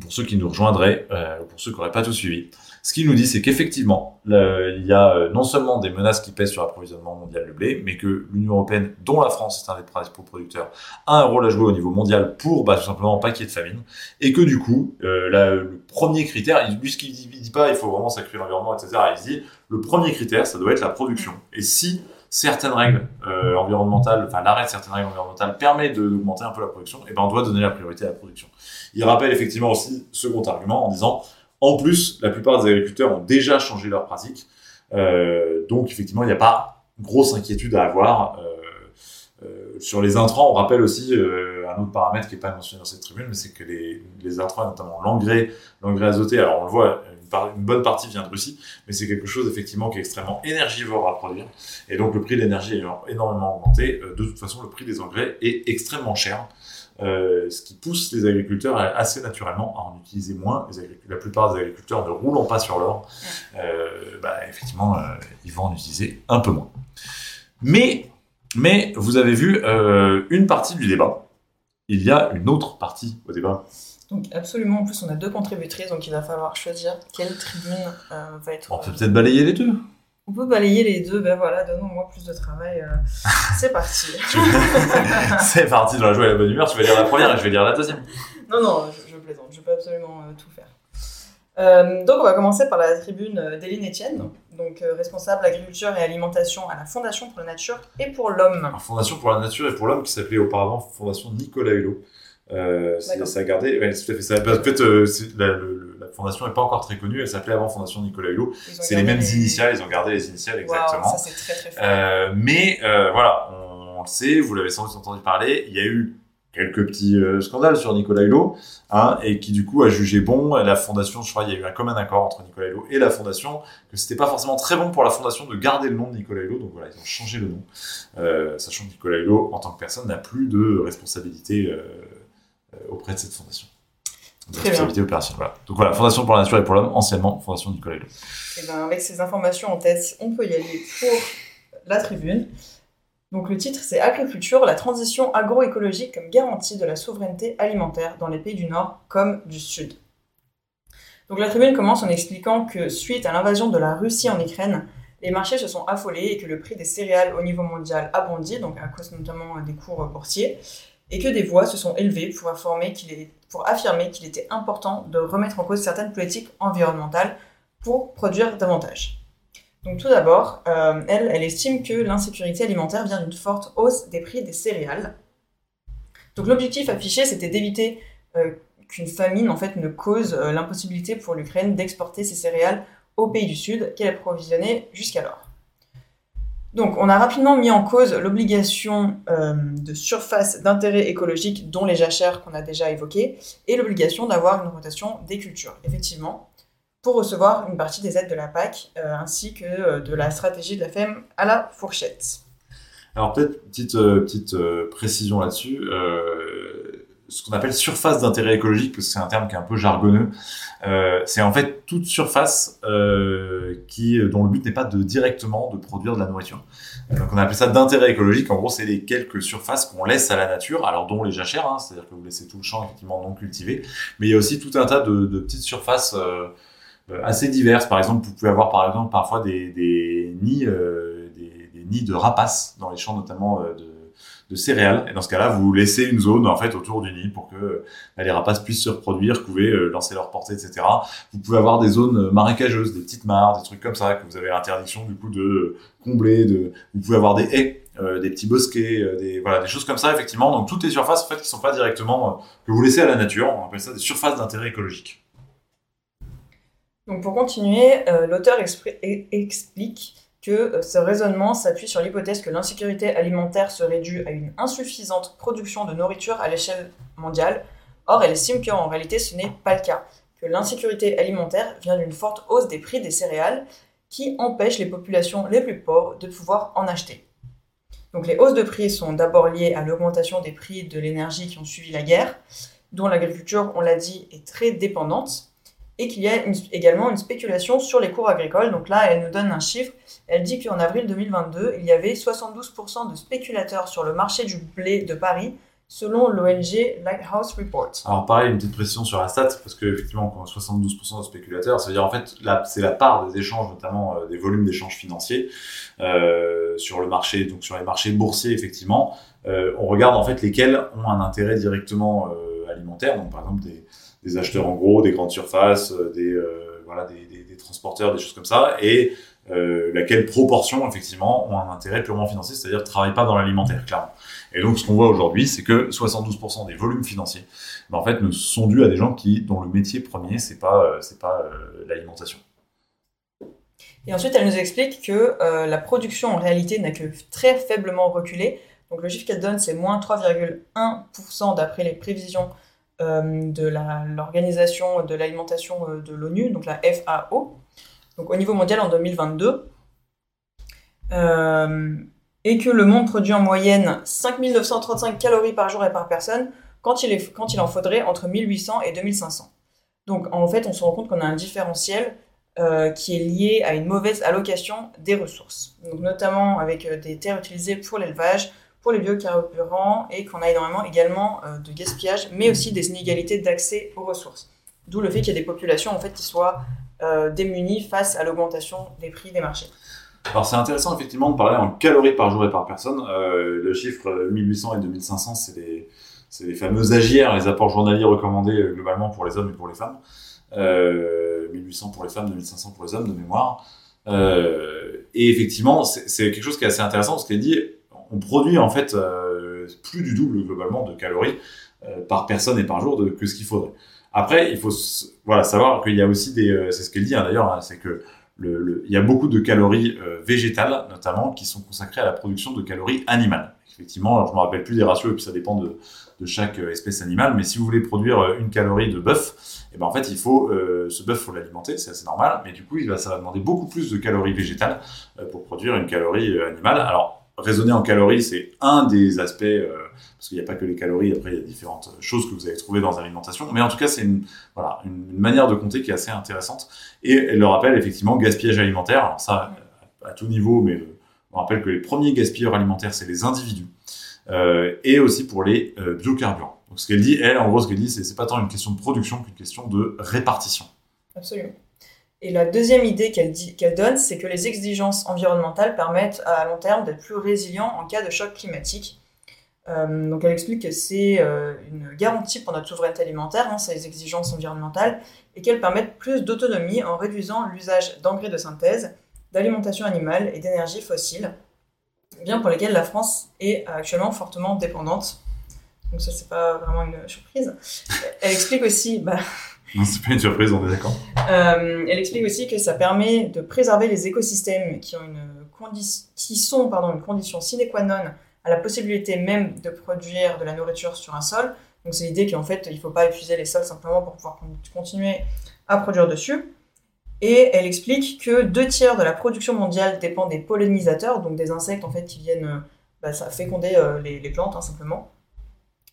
pour ceux qui nous rejoindraient, euh, pour ceux qui n'auraient pas tout suivi, ce qu'il nous dit, c'est qu'effectivement, il y a euh, non seulement des menaces qui pèsent sur l'approvisionnement mondial de blé, mais que l'Union européenne, dont la France est un des principaux producteurs, a un rôle à jouer au niveau mondial pour bah, tout simplement pas qu'il y ait de famine, et que du coup, euh, le premier critère, lui ce qu'il dit, pas, il faut vraiment sacrifier l'environnement, etc. Il dit, le premier critère, ça doit être la production. Et si certaines règles euh, environnementales, enfin l'arrêt de certaines règles environnementales permet d'augmenter un peu la production, et ben on doit donner la priorité à la production. Il rappelle effectivement aussi second argument en disant, en plus, la plupart des agriculteurs ont déjà changé leurs pratiques, euh, donc effectivement il n'y a pas grosse inquiétude à avoir. Euh, sur les intrants, on rappelle aussi un autre paramètre qui n'est pas mentionné dans cette tribune, mais c'est que les, les intrants, notamment l'engrais, l'engrais azoté, alors on le voit, une bonne partie vient de Russie, mais c'est quelque chose effectivement qui est extrêmement énergivore à produire. Et donc le prix de l'énergie ayant énormément augmenté, euh, de toute façon le prix des engrais est extrêmement cher. Euh, ce qui pousse les agriculteurs assez naturellement à en utiliser moins. la plupart des agriculteurs ne roulant pas sur l'or, euh, bah, effectivement, ils vont en utiliser un peu moins. Mais, mais vous avez vu une partie du débat. Il y a une autre partie au débat donc absolument, en plus on a deux contributrices, donc il va falloir choisir quelle tribune euh, va être... On peut peut-être balayer les deux On peut balayer les deux, ben voilà, donnons-moi plus de travail. Euh, c'est parti. c'est parti dans la joie et la bonne humeur, tu vas lire la première et je vais lire la deuxième. Non, non, je, plaisante, je peux absolument euh, tout faire. donc on va commencer par la tribune d'Éline Etienne, donc responsable agriculture et alimentation à la Fondation pour la nature et pour l'homme. Fondation pour la nature et pour l'homme qui s'appelait auparavant Fondation Nicolas Hulot. Euh, ça a gardé. Ouais, tout à fait. Ça, en fait, euh, la, la, fondation n'est pas encore très connue. Elle s'appelait avant Fondation Nicolas Hulot. C'est les mêmes initiales. Ils ont gardé les initiales exactement. ça, c'est très, très fort. Euh, mais euh, voilà, on, le sait. Vous l'avez sans doute entendu parler. Il y a eu quelques petits euh, scandales sur Nicolas Hulot, hein, et qui du coup a jugé bon la fondation. Je crois il y a eu un commun accord entre Nicolas Hulot et la fondation que c'était pas forcément très bon pour la fondation de garder le nom de Nicolas Hulot. Donc voilà, ils ont changé le nom, sachant que Nicolas Hulot en tant que personne n'a plus de responsabilité auprès de cette fondation. Très bien. Voilà. Donc voilà, Fondation pour la Nature et pour l'Homme, anciennement Fondation Nicolas Hulot. Et eh ben, avec ces informations en tête, on peut y aller pour la tribune. Donc le titre, c'est Agriculture, la transition agroécologique comme garantie de la souveraineté alimentaire dans les pays du Nord comme du Sud. Donc la tribune commence en expliquant que suite à l'invasion de la Russie en Ukraine, les marchés se sont affolés et que le prix des céréales au niveau mondial a bondi, donc à cause notamment des cours boursiers, et que des voix se sont élevées pour, affirmer qu'il était important de remettre en cause certaines politiques environnementales pour produire davantage. Donc tout d'abord, euh, elle, elle estime que l'insécurité alimentaire vient d'une forte hausse des prix des céréales. Donc l'objectif affiché, c'était d'éviter euh, qu'une famine en fait ne cause euh, l'impossibilité pour l'Ukraine d'exporter ses céréales aux pays du Sud qu'elle approvisionnait jusqu'alors. Donc, on a rapidement mis en cause l'obligation euh, de surface d'intérêt écologique, dont les jachères qu'on a déjà évoquées, et l'obligation d'avoir une rotation des cultures, effectivement, pour recevoir une partie des aides de la PAC, euh, ainsi que euh, de la stratégie de la FEM à la fourchette. Alors, peut-être petite, petite précision là-dessus ce qu'on appelle surface d'intérêt écologique, parce que c'est un terme qui est un peu jargonneux. Euh, c'est en fait toute surface euh, qui, dont le but n'est pas de directement de produire de la nourriture. Donc on appelle ça d'intérêt écologique. En gros, c'est les quelques surfaces qu'on laisse à la nature, alors dont les jachères, hein, c'est-à-dire que vous laissez tout le champ effectivement non cultivé, mais il y a aussi tout un tas de, petites surfaces euh, assez diverses. Par exemple, vous pouvez avoir par exemple parfois des, nids, des, nids de rapaces dans les champs notamment de de céréales. Et dans ce cas-là, vous laissez une zone en fait autour du nid pour que les rapaces puissent se reproduire, vous pouvez lancer leur portée, etc. Vous pouvez avoir des zones marécageuses, des petites mares, des trucs comme ça que vous avez l'interdiction du coup de combler. De... Vous pouvez avoir des haies euh, des petits bosquets, euh, des, voilà, des choses comme ça, effectivement. Donc, toutes les surfaces, en fait, qui sont pas directement, euh, que vous laissez à la nature, on appelle ça des surfaces d'intérêt écologique. Donc, pour continuer, l'auteur explique que ce raisonnement s'appuie sur l'hypothèse que l'insécurité alimentaire serait due à une insuffisante production de nourriture à l'échelle mondiale. Or, elle estime qu'en réalité, ce n'est pas le cas, que l'insécurité alimentaire vient d'une forte hausse des prix des céréales qui empêche les populations les plus pauvres de pouvoir en acheter. Donc les hausses de prix sont d'abord liées à l'augmentation des prix de l'énergie qui ont suivi la guerre, dont l'agriculture, on l'a dit, est très dépendante, et qu'il y a également une spéculation sur les cours agricoles. Donc là, elle nous donne un chiffre. Elle dit qu'en avril 2022, il y avait 72% de spéculateurs sur le marché du blé de Paris, selon l'ONG Lighthouse Report. Alors pareil, une petite précision sur la stat, parce qu'effectivement, quand 72% de spéculateurs, ça veut dire en fait, c'est la part des échanges, notamment euh, des volumes d'échanges financiers euh, sur le marché, donc sur les marchés boursiers, effectivement. Euh, on regarde en fait lesquels ont un intérêt directement alimentaire, donc par exemple des, des, acheteurs en gros, des grandes surfaces, euh, des, euh, voilà, des, transporteurs, des choses comme ça, et laquelle proportion, effectivement, ont un intérêt purement financier, c'est-à-dire ne travaillent pas dans l'alimentaire, clairement. Et donc, ce qu'on voit aujourd'hui, c'est que 72% des volumes financiers, ben, en fait, ne sont dus à des gens qui, dont le métier premier, c'est pas, euh, c'est pas euh, l'alimentation. Et ensuite, elle nous explique que euh, la production, en réalité, n'a que très faiblement reculé. Donc, le chiffre qu'elle donne, c'est moins 3,1% d'après les prévisions de l'Organisation de l'alimentation de l'ONU, donc la FAO. Donc, au niveau mondial, en 2022, et que le monde produit en moyenne 5935 calories par jour et par personne, quand il, est, quand il en faudrait entre 1800 et 2500. Donc en fait, on se rend compte qu'on a un différentiel euh, qui est lié à une mauvaise allocation des ressources, donc notamment avec euh, des terres utilisées pour l'élevage, pour les biocarburants, et qu'on a énormément également euh, de gaspillage, mais aussi des inégalités d'accès aux ressources. D'où le fait qu'il y ait des populations en fait qui soient démunies face à l'augmentation des prix des marchés. Alors c'est intéressant effectivement de parler en calories par jour et par personne. Euh, le chiffre 1800 et 2500, c'est les, fameux agières, les apports journaliers recommandés euh, globalement pour les hommes et pour les femmes. Euh, 1800 pour les femmes, 2500 pour les hommes de mémoire. Euh, et effectivement, c'est quelque chose qui est assez intéressant parce qu'elle dit, on produit en fait euh, plus du double globalement de calories euh, par personne et par jour de, que ce qu'il faudrait. Après, il faut voilà savoir qu'il y a aussi des, c'est ce qu'elle dit hein, d'ailleurs, hein, c'est que le, il y a beaucoup de calories euh, végétales, notamment, qui sont consacrées à la production de calories animales. Effectivement, je ne me rappelle plus des ratios, et puis ça dépend de, de, chaque euh, espèce animale, mais si vous voulez produire euh, une calorie de bœuf, et eh ben en fait, il faut, ce bœuf, faut l'alimenter, c'est assez normal, mais du coup, il va, ça va demander beaucoup plus de calories végétales pour produire une calorie animale. Alors, raisonner en calories, c'est un des aspects, euh, parce qu'il n'y a pas que les calories, après il y a différentes choses que vous allez trouver dans l'alimentation, mais en tout cas c'est une, voilà, une manière de compter qui est assez intéressante. Et elle le rappelle effectivement, gaspillage alimentaire, alors ça à tout niveau, mais on rappelle que les premiers gaspilleurs alimentaires, c'est les individus, euh, et aussi pour les euh, biocarburants. Donc ce qu'elle dit, elle, en gros, ce qu'elle dit, c'est, c'est pas tant une question de production qu'une question de répartition. Absolument. Et la deuxième idée qu'elle donne, c'est que les exigences environnementales permettent à long terme d'être plus résilients en cas de choc climatique. Euh, donc elle explique que c'est euh, une garantie pour notre souveraineté alimentaire, hein, ces exigences environnementales, et qu'elles permettent plus d'autonomie en réduisant l'usage d'engrais de synthèse, d'alimentation animale et d'énergie fossile, bien pour lesquelles la France est actuellement fortement dépendante. Donc ça, c'est pas vraiment une surprise. Elle explique aussi... Bah, c'est pas une surprise, on est d'accord. Euh, elle explique aussi que ça permet de préserver les écosystèmes qui, ont une qui sont pardon, une condition sine qua non à la possibilité même de produire de la nourriture sur un sol. Donc c'est l'idée qu'en fait, il ne faut pas épuiser les sols simplement pour pouvoir continuer à produire dessus. Et elle explique que deux tiers de la production mondiale dépend des pollinisateurs, donc des insectes en fait qui viennent bah, ça féconder euh, les, les, plantes hein, simplement.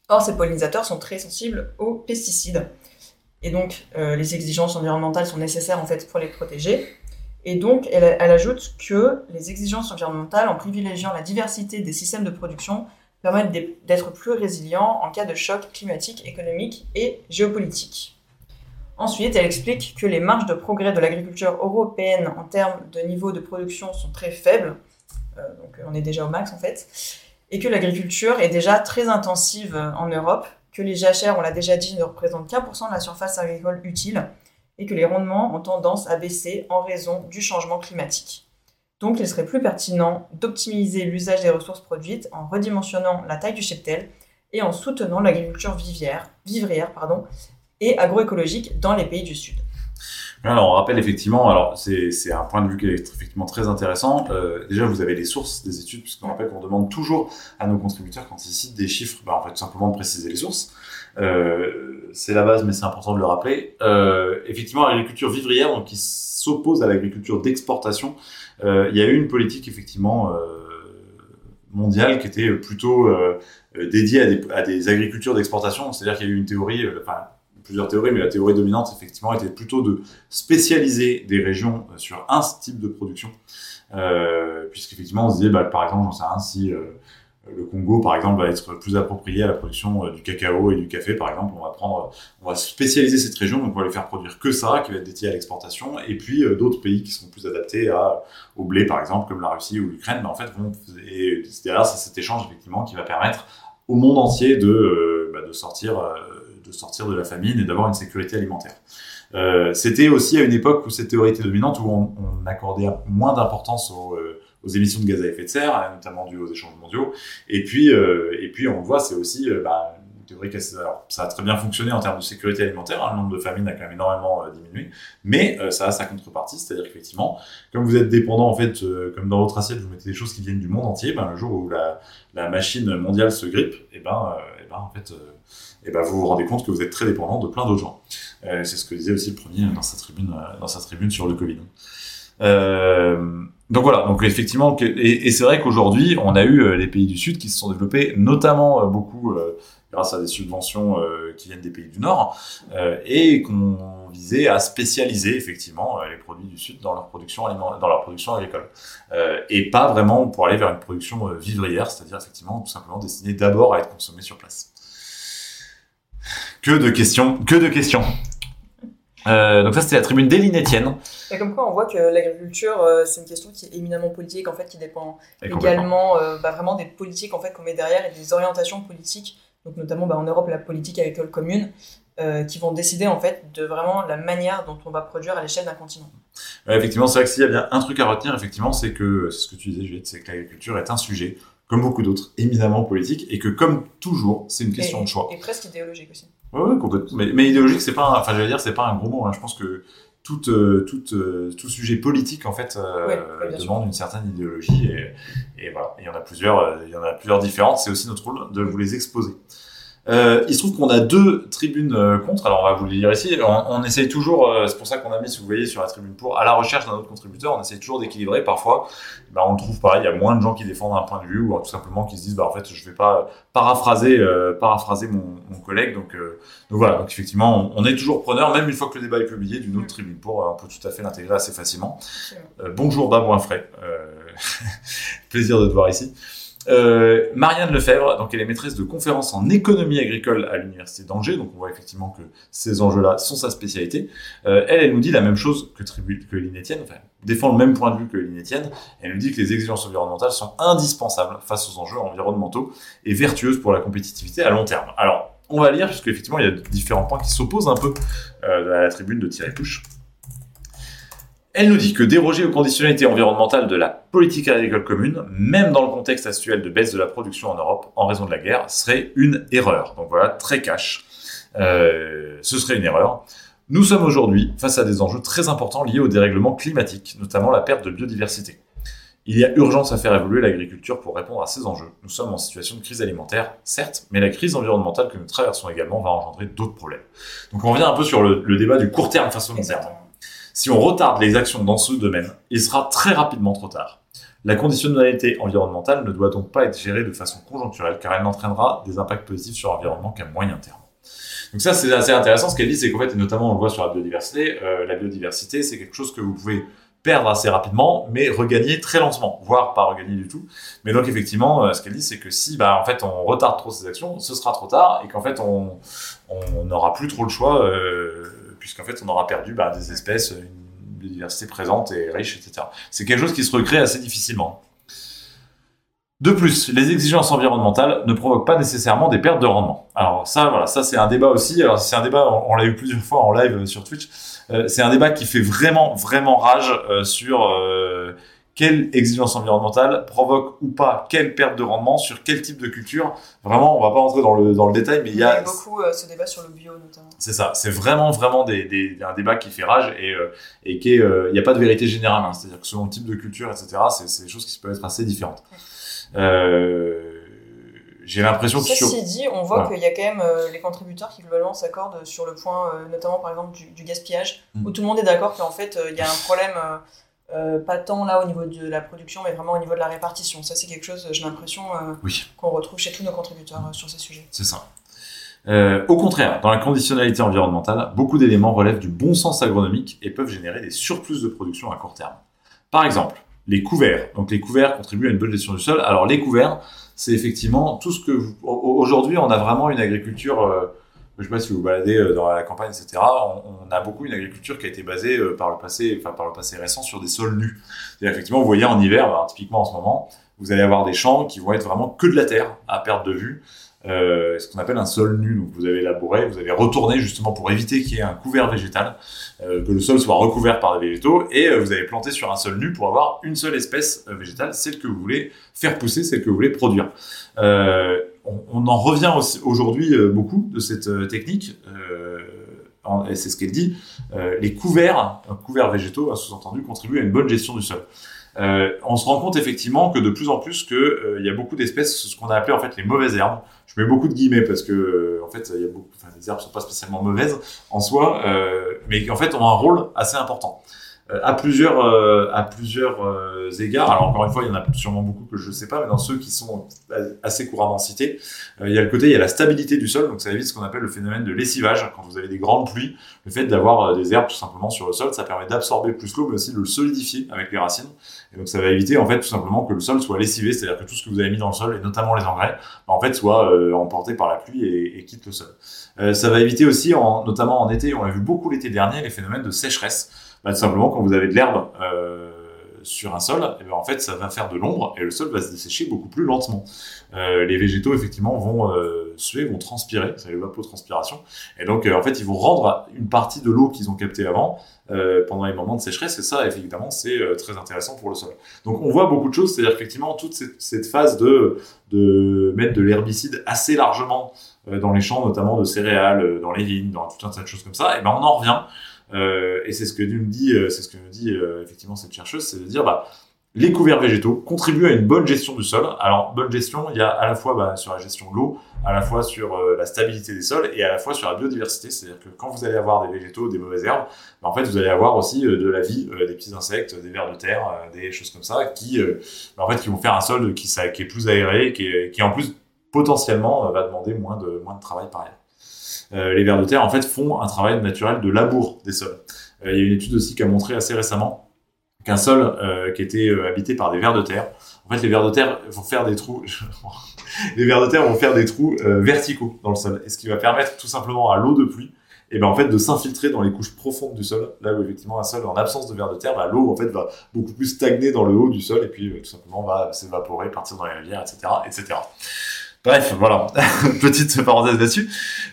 Or, ces pollinisateurs sont très sensibles aux pesticides. Et donc, euh, les exigences environnementales sont nécessaires en fait pour les protéger. Et donc, elle, ajoute que les exigences environnementales, en privilégiant la diversité des systèmes de production, permettent d'être plus résilients en cas de choc climatique, économique et géopolitique. Ensuite, elle explique que les marges de progrès de l'agriculture européenne en termes de niveau de production sont très faibles. Euh, donc, on est déjà au max en fait. et que l'agriculture est déjà très intensive en Europe, que les jachères, on l'a déjà dit, ne représentent qu'un pour cent de la surface agricole utile, et que les rendements ont tendance à baisser en raison du changement climatique. Donc il serait plus pertinent d'optimiser l'usage des ressources produites en redimensionnant la taille du cheptel et en soutenant l'agriculture vivrière pardon, et agroécologique dans les pays du Sud. Alors, on rappelle effectivement, alors c'est un point de vue qui est effectivement très intéressant. Euh, déjà, vous avez les sources des études, puisqu'on rappelle qu'on demande toujours à nos contributeurs, quand ils citent des chiffres, bah, en fait, tout simplement de préciser les sources. Euh, c'est la base, mais c'est important de le rappeler. Euh, effectivement, l'agriculture vivrière, donc qui s'oppose à l'agriculture d'exportation, euh, il y a eu une politique effectivement euh, mondiale qui était plutôt euh, dédiée à des, à des agricultures d'exportation. C'est-à-dire qu'il y a eu une théorie, enfin plusieurs théories, mais la théorie dominante, effectivement, était plutôt de spécialiser des régions sur un type de production. Euh, Puisqu'effectivement, on se disait, bah, par exemple, j'en sais rien, si euh, le Congo, par exemple, va être plus approprié à la production euh, du cacao et du café, par exemple, on va prendre, on va spécialiser cette région, donc on va les faire produire que ça, qui va être dédié à l'exportation, et puis euh, d'autres pays qui sont plus adaptés au blé, par exemple, comme la Russie ou l'Ukraine, mais en fait, vont, et derrière, c'est cet échange, effectivement, qui va permettre au monde entier de, bah, de sortir de sortir de la famine et d'avoir une sécurité alimentaire. Euh, C'était aussi à une époque où cette théorie était dominante, où on, accordait moins d'importance aux, euh, aux, émissions de gaz à effet de serre, notamment dû aux échanges mondiaux. Et puis, euh, et puis on le voit, c'est aussi bah, une théorie qui alors, ça a très bien fonctionné en termes de sécurité alimentaire. Hein, le nombre de famines a quand même énormément diminué, mais ça a sa contrepartie, c'est-à-dire qu'effectivement, comme vous êtes dépendant en fait, comme dans votre assiette, vous mettez des choses qui viennent du monde entier, ben, le jour où la, machine mondiale se grippe, et ben, ben en fait et ben vous vous rendez compte que vous êtes très dépendant de plein d'autres gens. Euh, c'est ce que disait aussi le premier dans sa tribune, euh, dans sa tribune sur le Covid. Euh, donc voilà, donc effectivement, et, et c'est vrai qu'aujourd'hui, on a eu euh, les pays du Sud qui se sont développés, notamment beaucoup grâce à des subventions qui viennent des pays du Nord, et qu'on visait à spécialiser effectivement les produits du Sud dans leur production aliment, dans leur production agricole, et pas vraiment pour aller vers une production vivrière, c'est-à-dire effectivement tout simplement destinée d'abord à être consommée sur place. Que de questions, que de questions. Euh, donc ça c'était la tribune d'Eline Etienne. Et comme quoi on voit que l'agriculture euh, c'est une question qui est éminemment politique en fait qui dépend également euh, bah, vraiment des politiques en fait qu'on met derrière et des orientations politiques donc notamment bah, en Europe la politique agricole commune euh, qui vont décider en fait de vraiment la manière dont on va produire à l'échelle d'un continent. Ouais, effectivement c'est vrai que s'il y a bien un truc à retenir effectivement c'est que c'est ce que tu disais Juliette c'est que l'agriculture est un sujet comme beaucoup d'autres éminemment politique et que comme toujours c'est une question et, de choix. Et presque idéologique aussi. Oui, ouais, complètement. Mais, mais idéologique, c'est pas, un, enfin, j'allais dire, c'est pas un gros mot. Hein. Je pense que tout, euh, tout, euh, tout sujet politique, en fait, euh, Ouais, demande une certaine idéologie. Et, et voilà. Il y en a plusieurs, il y en a plusieurs différentes. C'est aussi notre rôle de vous les exposer. Euh, il se trouve qu'on a deux tribunes euh, contre. Alors, on va vous les lire ici. On, on essaye toujours, euh, c'est pour ça qu'on a mis, si vous voyez, sur la tribune pour, à la recherche d'un autre contributeur, on essaye toujours d'équilibrer. Parfois, bah, on le trouve pareil, il y a moins de gens qui défendent un point de vue ou tout simplement qui se disent, bah, en fait, je vais pas paraphraser, euh, paraphraser mon, mon collègue. Donc, euh, donc voilà. Donc, effectivement, on, on est toujours preneur, même une fois que le débat est publié, d'une autre tribune pour, euh, on peut tout à fait l'intégrer assez facilement. Euh, bonjour, Babouin Fray. Euh, plaisir de te voir ici. Euh, Marianne Lefebvre, donc elle est maîtresse de conférences en économie agricole à l'université d'Angers, donc on voit effectivement que ces enjeux-là sont sa spécialité. Euh, elle, elle nous dit la même chose que, tribu, que Lynn Etienne, enfin, défend le même point de vue que Lynn Etienne. Elle nous dit que les exigences environnementales sont indispensables face aux enjeux environnementaux et vertueuses pour la compétitivité à long terme. Alors, on va lire, puisque effectivement il y a différents points qui s'opposent un peu euh, à la tribune de Thierry Pouche. Elle nous dit que déroger aux conditionnalités environnementales de la politique agricole commune, même dans le contexte actuel de baisse de la production en Europe en raison de la guerre, serait une erreur. Donc voilà, très cash. Euh, ce serait une erreur. Nous sommes aujourd'hui face à des enjeux très importants liés au dérèglement climatique, notamment la perte de biodiversité. Il y a urgence à faire évoluer l'agriculture pour répondre à ces enjeux. Nous sommes en situation de crise alimentaire, certes, mais la crise environnementale que nous traversons également va engendrer d'autres problèmes. Donc on revient un peu sur le, le débat du court terme face au long terme. Si on retarde les actions dans ce domaine, il sera très rapidement trop tard. La conditionnalité environnementale ne doit donc pas être gérée de façon conjoncturelle car elle n'entraînera des impacts positifs sur l'environnement qu'à moyen terme. Donc ça, c'est assez intéressant. Ce qu'elle dit, c'est qu'en fait, et notamment on le voit sur la biodiversité, euh, la biodiversité, c'est quelque chose que vous pouvez perdre assez rapidement, mais regagner très lentement, voire pas regagner du tout. Mais donc effectivement, euh, ce qu'elle dit, c'est que si, bah, en fait, on retarde trop ces actions, ce sera trop tard, et qu'en fait, on on n'aura plus trop le choix, euh, puisqu'en fait, on aura perdu bah, des espèces, une biodiversité présente et riche, etc. C'est quelque chose qui se recrée assez difficilement. De plus, les exigences environnementales ne provoquent pas nécessairement des pertes de rendement. Alors ça, voilà, ça c'est un débat aussi. Alors c'est un débat, on, l'a eu plusieurs fois en live sur Twitch. Euh, c'est un débat qui fait vraiment, vraiment rage euh, sur euh, quelle exigence environnementale provoque ou pas quelle perte de rendement sur quel type de culture. Vraiment, on va pas rentrer dans le, dans le détail, mais il y a... Il y a beaucoup ce débat sur le bio notamment. C'est ça, c'est vraiment, vraiment des, des, un débat qui fait rage et, et qui il n'y a pas de vérité générale. Hein. C'est-à-dire que selon le type de culture, etc., c'est des choses qui peuvent être assez différentes. Euh, j'ai l'impression que sur... Ceci dit, on voit qu'il y a quand même euh, les contributeurs qui globalement s'accordent sur le point, euh, notamment par exemple du, gaspillage, mm. où tout le monde est d'accord qu'en fait il y a un problème, pas tant là au niveau de la production, mais vraiment au niveau de la répartition. Ça c'est quelque chose, j'ai l'impression, qu'on retrouve chez tous nos contributeurs sur ces sujets. C'est ça. au contraire, dans la conditionnalité environnementale, beaucoup d'éléments relèvent du bon sens agronomique et peuvent générer des surplus de production à court terme. Par exemple, les couverts. Donc les couverts contribuent à une bonne gestion du sol. Alors les couverts, c'est effectivement tout ce que aujourd'hui on a vraiment une agriculture. Je sais pas si vous baladez euh, dans la campagne, etc. On, a beaucoup une agriculture qui a été basée euh, par le passé, enfin par le passé récent, sur des sols nus. Et effectivement, vous voyez en hiver, bah, typiquement en ce moment, vous allez avoir des champs qui vont être vraiment que de la terre à perte de vue euh, ce qu'on appelle un sol nu. Donc vous avez labouré, vous avez retourné justement pour éviter qu'il y ait un couvert végétal, que le sol soit recouvert par des végétaux, et vous avez planté sur un sol nu pour avoir une seule espèce végétale, celle que vous voulez faire pousser, celle que vous voulez produire. On, en revient aujourd'hui beaucoup de cette technique. et c'est ce qu'elle dit, les couverts, couverts végétaux, sous-entendu, contribuent à une bonne gestion du sol. Euh, on se rend compte effectivement que de plus en plus que euh, il y a beaucoup d'espèces, ce qu'on a appelé en fait les mauvaises herbes. Je mets beaucoup de guillemets parce que euh, en fait, il y a beaucoup, les herbes sont pas spécialement mauvaises en soi, mais qui en fait ont un rôle assez important. Euh, à plusieurs, euh, à plusieurs euh, égards. Alors encore une fois, il y en a sûrement beaucoup que je ne sais pas, mais dans ceux qui sont assez couramment cités, il y a le côté, il y a la stabilité du sol, donc ça évite ce qu'on appelle le phénomène de lessivage. Quand vous avez des grandes pluies, le fait d'avoir des herbes tout simplement sur le sol, ça permet d'absorber plus l'eau, mais aussi de le solidifier avec les racines. Et donc ça va éviter en fait tout simplement que le sol soit lessivé, c'est-à-dire que tout ce que vous avez mis dans le sol, et notamment les engrais, bah, en fait soit emporté par la pluie et, et quitte le sol. ça va éviter aussi, en, notamment en été, on l'a vu beaucoup l'été dernier, les phénomènes de sécheresse. Bah, tout simplement, quand vous avez de l'herbe euh, sur un sol, et eh ben, en fait, ça va faire de l'ombre et le sol va se dessécher beaucoup plus lentement. Euh, les végétaux, effectivement, vont euh, suer, vont transpirer, c'est l'évapotranspiration. Et donc, euh, en fait, ils vont rendre une partie de l'eau qu'ils ont captée avant euh, pendant les moments de sécheresse. Et ça, évidemment, c'est très intéressant pour le sol. Donc, on voit beaucoup de choses, c'est-à-dire effectivement toute cette, cette, phase de, de mettre de l'herbicide assez largement dans les champs, notamment de céréales, dans les vignes, dans tout un tas de choses comme ça, et ben on en revient euh, et c'est ce que nous dit, euh, c'est ce que nous dit euh, effectivement cette chercheuse, c'est de dire bah les couverts végétaux contribuent à une bonne gestion du sol. Alors, bonne gestion, il y a à la fois bah, sur la gestion de l'eau, à la fois sur la stabilité des sols et à la fois sur la biodiversité. C'est-à-dire que quand vous allez avoir des végétaux, des mauvaises herbes, bah, en fait, vous allez avoir aussi de la vie, des petits insectes, des vers de terre, des choses comme ça, qui, bah, en fait, qui vont faire un sol qui, ça, qui est plus aéré, qui, est, qui en plus potentiellement va demander moins de, moins de travail par ailleurs. Euh, les vers de terre en fait font un travail naturel de labour des sols. Euh, il y a une étude aussi qui a montré assez récemment qu'un sol euh, qui était habité par des vers de terre, en fait les vers de terre vont faire des trous, les vers de terre vont faire des trous verticaux dans le sol, et ce qui va permettre tout simplement à l'eau de pluie et ben en fait de s'infiltrer dans les couches profondes du sol là où effectivement un sol en absence de vers de terre bah, l'eau en fait va beaucoup plus stagner dans le haut du sol et puis tout simplement va s'évaporer partir dans les rivières etc etc Bref, voilà, petite parenthèse là-dessus.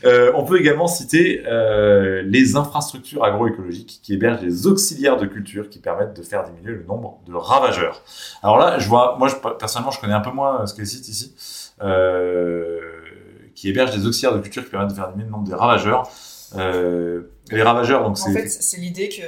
Euh, on peut également citer euh, les infrastructures agroécologiques qui hébergent des auxiliaires de culture qui permettent de faire diminuer le nombre de ravageurs. Alors là, je vois, moi personnellement, je connais un peu moins ce qu'est site ici, euh, qui hébergent des auxiliaires de culture qui permettent de faire diminuer le nombre des ravageurs. Euh, les ravageurs, donc c'est. En fait, c'est l'idée qu'il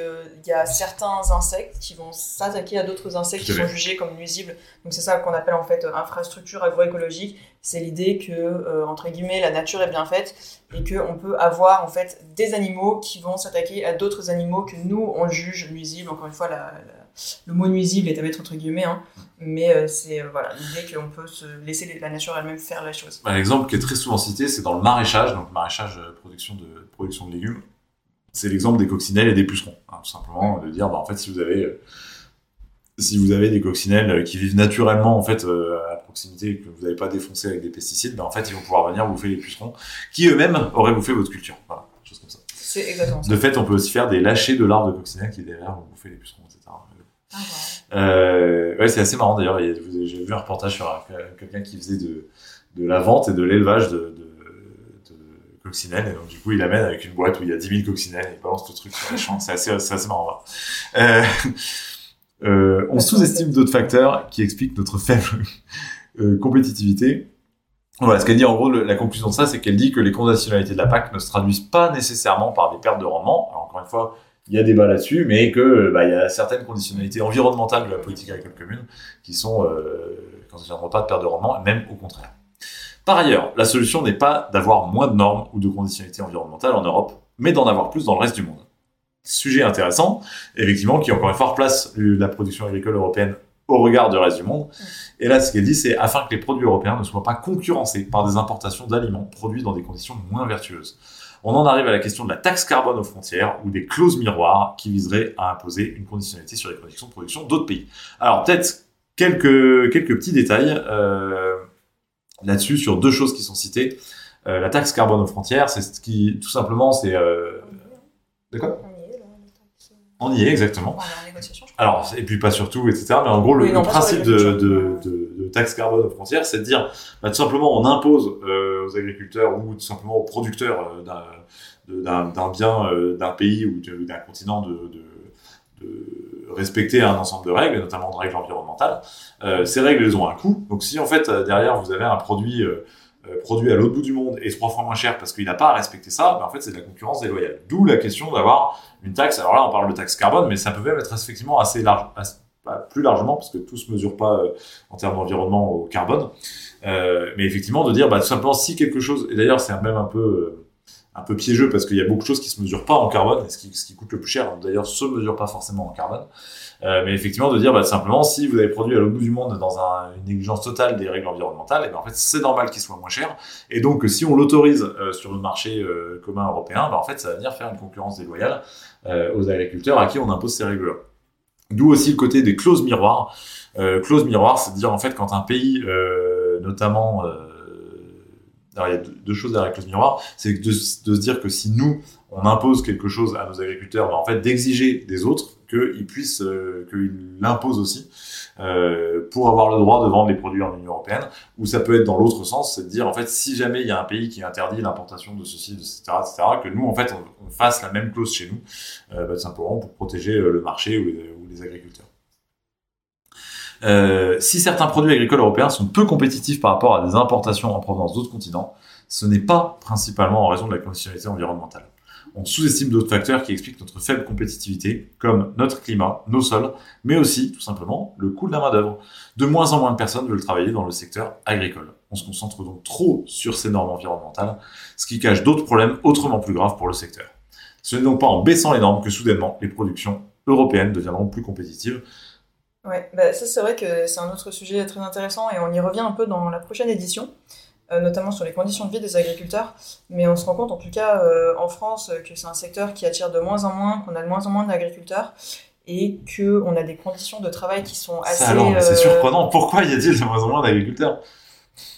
y a certains insectes qui vont s'attaquer à d'autres insectes qui sont jugés comme nuisibles. Donc c'est ça qu'on appelle en fait infrastructure agroécologique. C'est l'idée que euh, entre guillemets la nature est bien faite et que on peut avoir en fait des animaux qui vont s'attaquer à d'autres animaux que nous on juge nuisibles. Encore une fois, la, le mot nuisible est à mettre entre guillemets, hein. mais euh, c'est voilà l'idée qu'on peut se laisser la nature elle-même faire la chose. Un exemple qui est très souvent cité, c'est dans le maraîchage, donc maraîchage production de production de légumes c'est l'exemple des coccinelles et des pucerons. Hein, tout simplement, de dire, bah, en fait, si vous avez, euh, si vous avez des coccinelles euh, qui vivent naturellement, en fait, euh, à proximité et que vous n'avez pas défoncé avec des pesticides, bah, en fait, ils vont pouvoir venir bouffer les pucerons qui eux-mêmes auraient bouffé votre culture. Voilà, chose comme ça. C'est exactement ça. De fait, on peut aussi faire des lâchers de larves de coccinelles qui derrière vont bouffer les pucerons, etc. Euh, ouais, c'est assez marrant d'ailleurs. J'ai vu un reportage sur quelqu'un qui faisait de, de la vente et de l'élevage de, de, coccinelles. Et donc, du coup, il amène avec une boîte où il y a 10 000 coccinelles et il balance tout le truc sur les champs. C'est assez, assez marrant. Euh, euh, on sous-estime d'autres facteurs qui expliquent notre faible compétitivité. Voilà, ce qu'elle dit en gros, la conclusion de ça, c'est qu'elle dit que les conditionnalités de la PAC ne se traduisent pas nécessairement par des pertes de rendement. Alors, encore une fois, il y a débat là-dessus, mais que bah, il y a certaines conditionnalités environnementales de la politique agricole commune qui sont euh, ne pas de perte de rendement, même au contraire. Par ailleurs, la solution n'est pas d'avoir moins de normes ou de conditionnalités environnementales en Europe, mais d'en avoir plus dans le reste du monde. Sujet intéressant, effectivement, qui encore une fois replace la production agricole européenne au regard du reste du monde. Et là, ce qu'elle dit, c'est afin que les produits européens ne soient pas concurrencés par des importations d'aliments produits dans des conditions moins vertueuses. On en arrive à la question de la taxe carbone aux frontières ou des clauses miroirs qui viseraient à imposer une conditionnalité sur les conditions de production d'autres pays. Alors peut-être quelques, petits détails euh, là-dessus sur deux choses qui sont citées. Euh, la taxe carbone aux frontières, c'est tout simplement, c'est... Euh... on y est, exactement. Alors, et puis pas surtout, etc. Mais en gros, le, principe de, de, de, taxe carbone aux frontières, c'est de dire, bah, tout simplement, on impose euh, aux agriculteurs ou tout simplement aux producteurs euh, d'un bien euh, d'un pays ou d'un continent de, respecter un ensemble de règles, notamment de règles environnementales. ces règles, elles ont un coût. Donc, si en fait derrière vous avez un produit produit à l'autre bout du monde et trois fois moins cher parce qu'il n'a pas à respecter ça, bah, en fait c'est de la concurrence déloyale. D'où la question d'avoir une taxe. Alors là, on parle de taxe carbone, mais ça peut même être effectivement assez large, plus largement, parce que tout se mesure pas euh, en termes d'environnement au carbone. Euh, mais effectivement, de dire, bah, tout simplement, si quelque chose, et d'ailleurs, c'est même un peu, euh, un peu piégeux parce qu'il y a beaucoup de choses qui se mesurent pas en carbone, et ce qui, ce qui coûte le plus cher, d'ailleurs, se mesure pas forcément en carbone. Euh, mais effectivement, de dire bah, simplement, si vous avez produit à l'autre bout du monde dans un, une négligence totale des règles environnementales, et ben, en fait, c'est normal qu'il soit moins cher. Et donc, si on l'autorise euh, sur le marché euh, commun européen, ben, en fait, ça va venir faire une concurrence déloyale aux agriculteurs à qui on impose ces règles-là. D'où aussi le côté des clauses miroirs. Euh, clause miroir, c'est dire en fait quand un pays, notamment, alors il y a deux, choses derrière la clause miroir, c'est de, de, se dire que si nous on impose quelque chose à nos agriculteurs, ben, en fait d'exiger des autres qu'ils puissent, euh, qu'ils l'imposent aussi euh, pour avoir le droit de vendre les produits en Union européenne. Ou ça peut être dans l'autre sens, c'est de dire en fait si jamais il y a un pays qui interdit l'importation de ceci, etc., etc., que nous en fait on, fasse la même clause chez nous, euh, bah, simplement pour protéger euh, le marché ou les, ou les agriculteurs. Euh, si certains produits agricoles européens sont peu compétitifs par rapport à des importations en provenance d'autres continents, ce n'est pas principalement en raison de la conditionnalité environnementale on sous-estime d'autres facteurs qui expliquent notre faible compétitivité, comme notre climat, nos sols, mais aussi, tout simplement, le coût de la main-d'œuvre. De moins en moins de personnes veulent travailler dans le secteur agricole. On se concentre donc trop sur ces normes environnementales, ce qui cache d'autres problèmes autrement plus graves pour le secteur. Ce n'est donc pas en baissant les normes que soudainement les productions européennes deviendront plus compétitives. Ouais, bah ça c'est vrai que c'est un autre sujet très intéressant et on y revient un peu dans la prochaine édition. Euh, notamment sur les conditions de vie des agriculteurs. Mais on se rend compte, en tout cas euh, en France, que c'est un secteur qui attire de moins en moins, qu'on a de moins en moins d'agriculteurs et qu'on a des conditions de travail qui sont assez. c'est euh, surprenant. Pourquoi y a-t-il de moins en moins d'agriculteurs?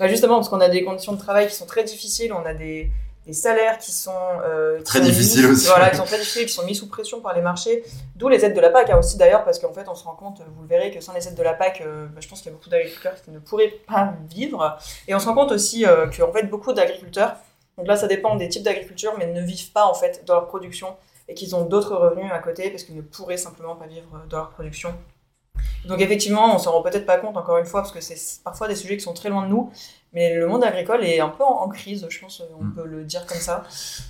Bah Justement, parce qu'on a des conditions de travail qui sont très difficiles, on a des, des salaires qui sont euh, très difficiles aussi. Voilà, qui sont très difficiles, qui sont mis sous pression par les marchés. D'où les aides de la PAC hein, aussi d'ailleurs, parce qu'en fait on se rend compte, vous le verrez, que sans les aides de la PAC, euh, bah, je pense qu'il y a beaucoup d'agriculteurs qui ne pourraient pas vivre. Et on se rend compte aussi euh, qu'en fait beaucoup d'agriculteurs, donc là ça dépend des types d'agriculture, mais ne vivent pas en fait dans leur production et qu'ils ont d'autres revenus à côté parce qu'ils ne pourraient simplement pas vivre dans leur production. Donc effectivement, on s'en rend peut-être pas compte encore une fois parce que c'est parfois des sujets qui sont très loin de nous, mais le monde agricole est un peu en, crise, je pense, on mm. peut le dire comme ça.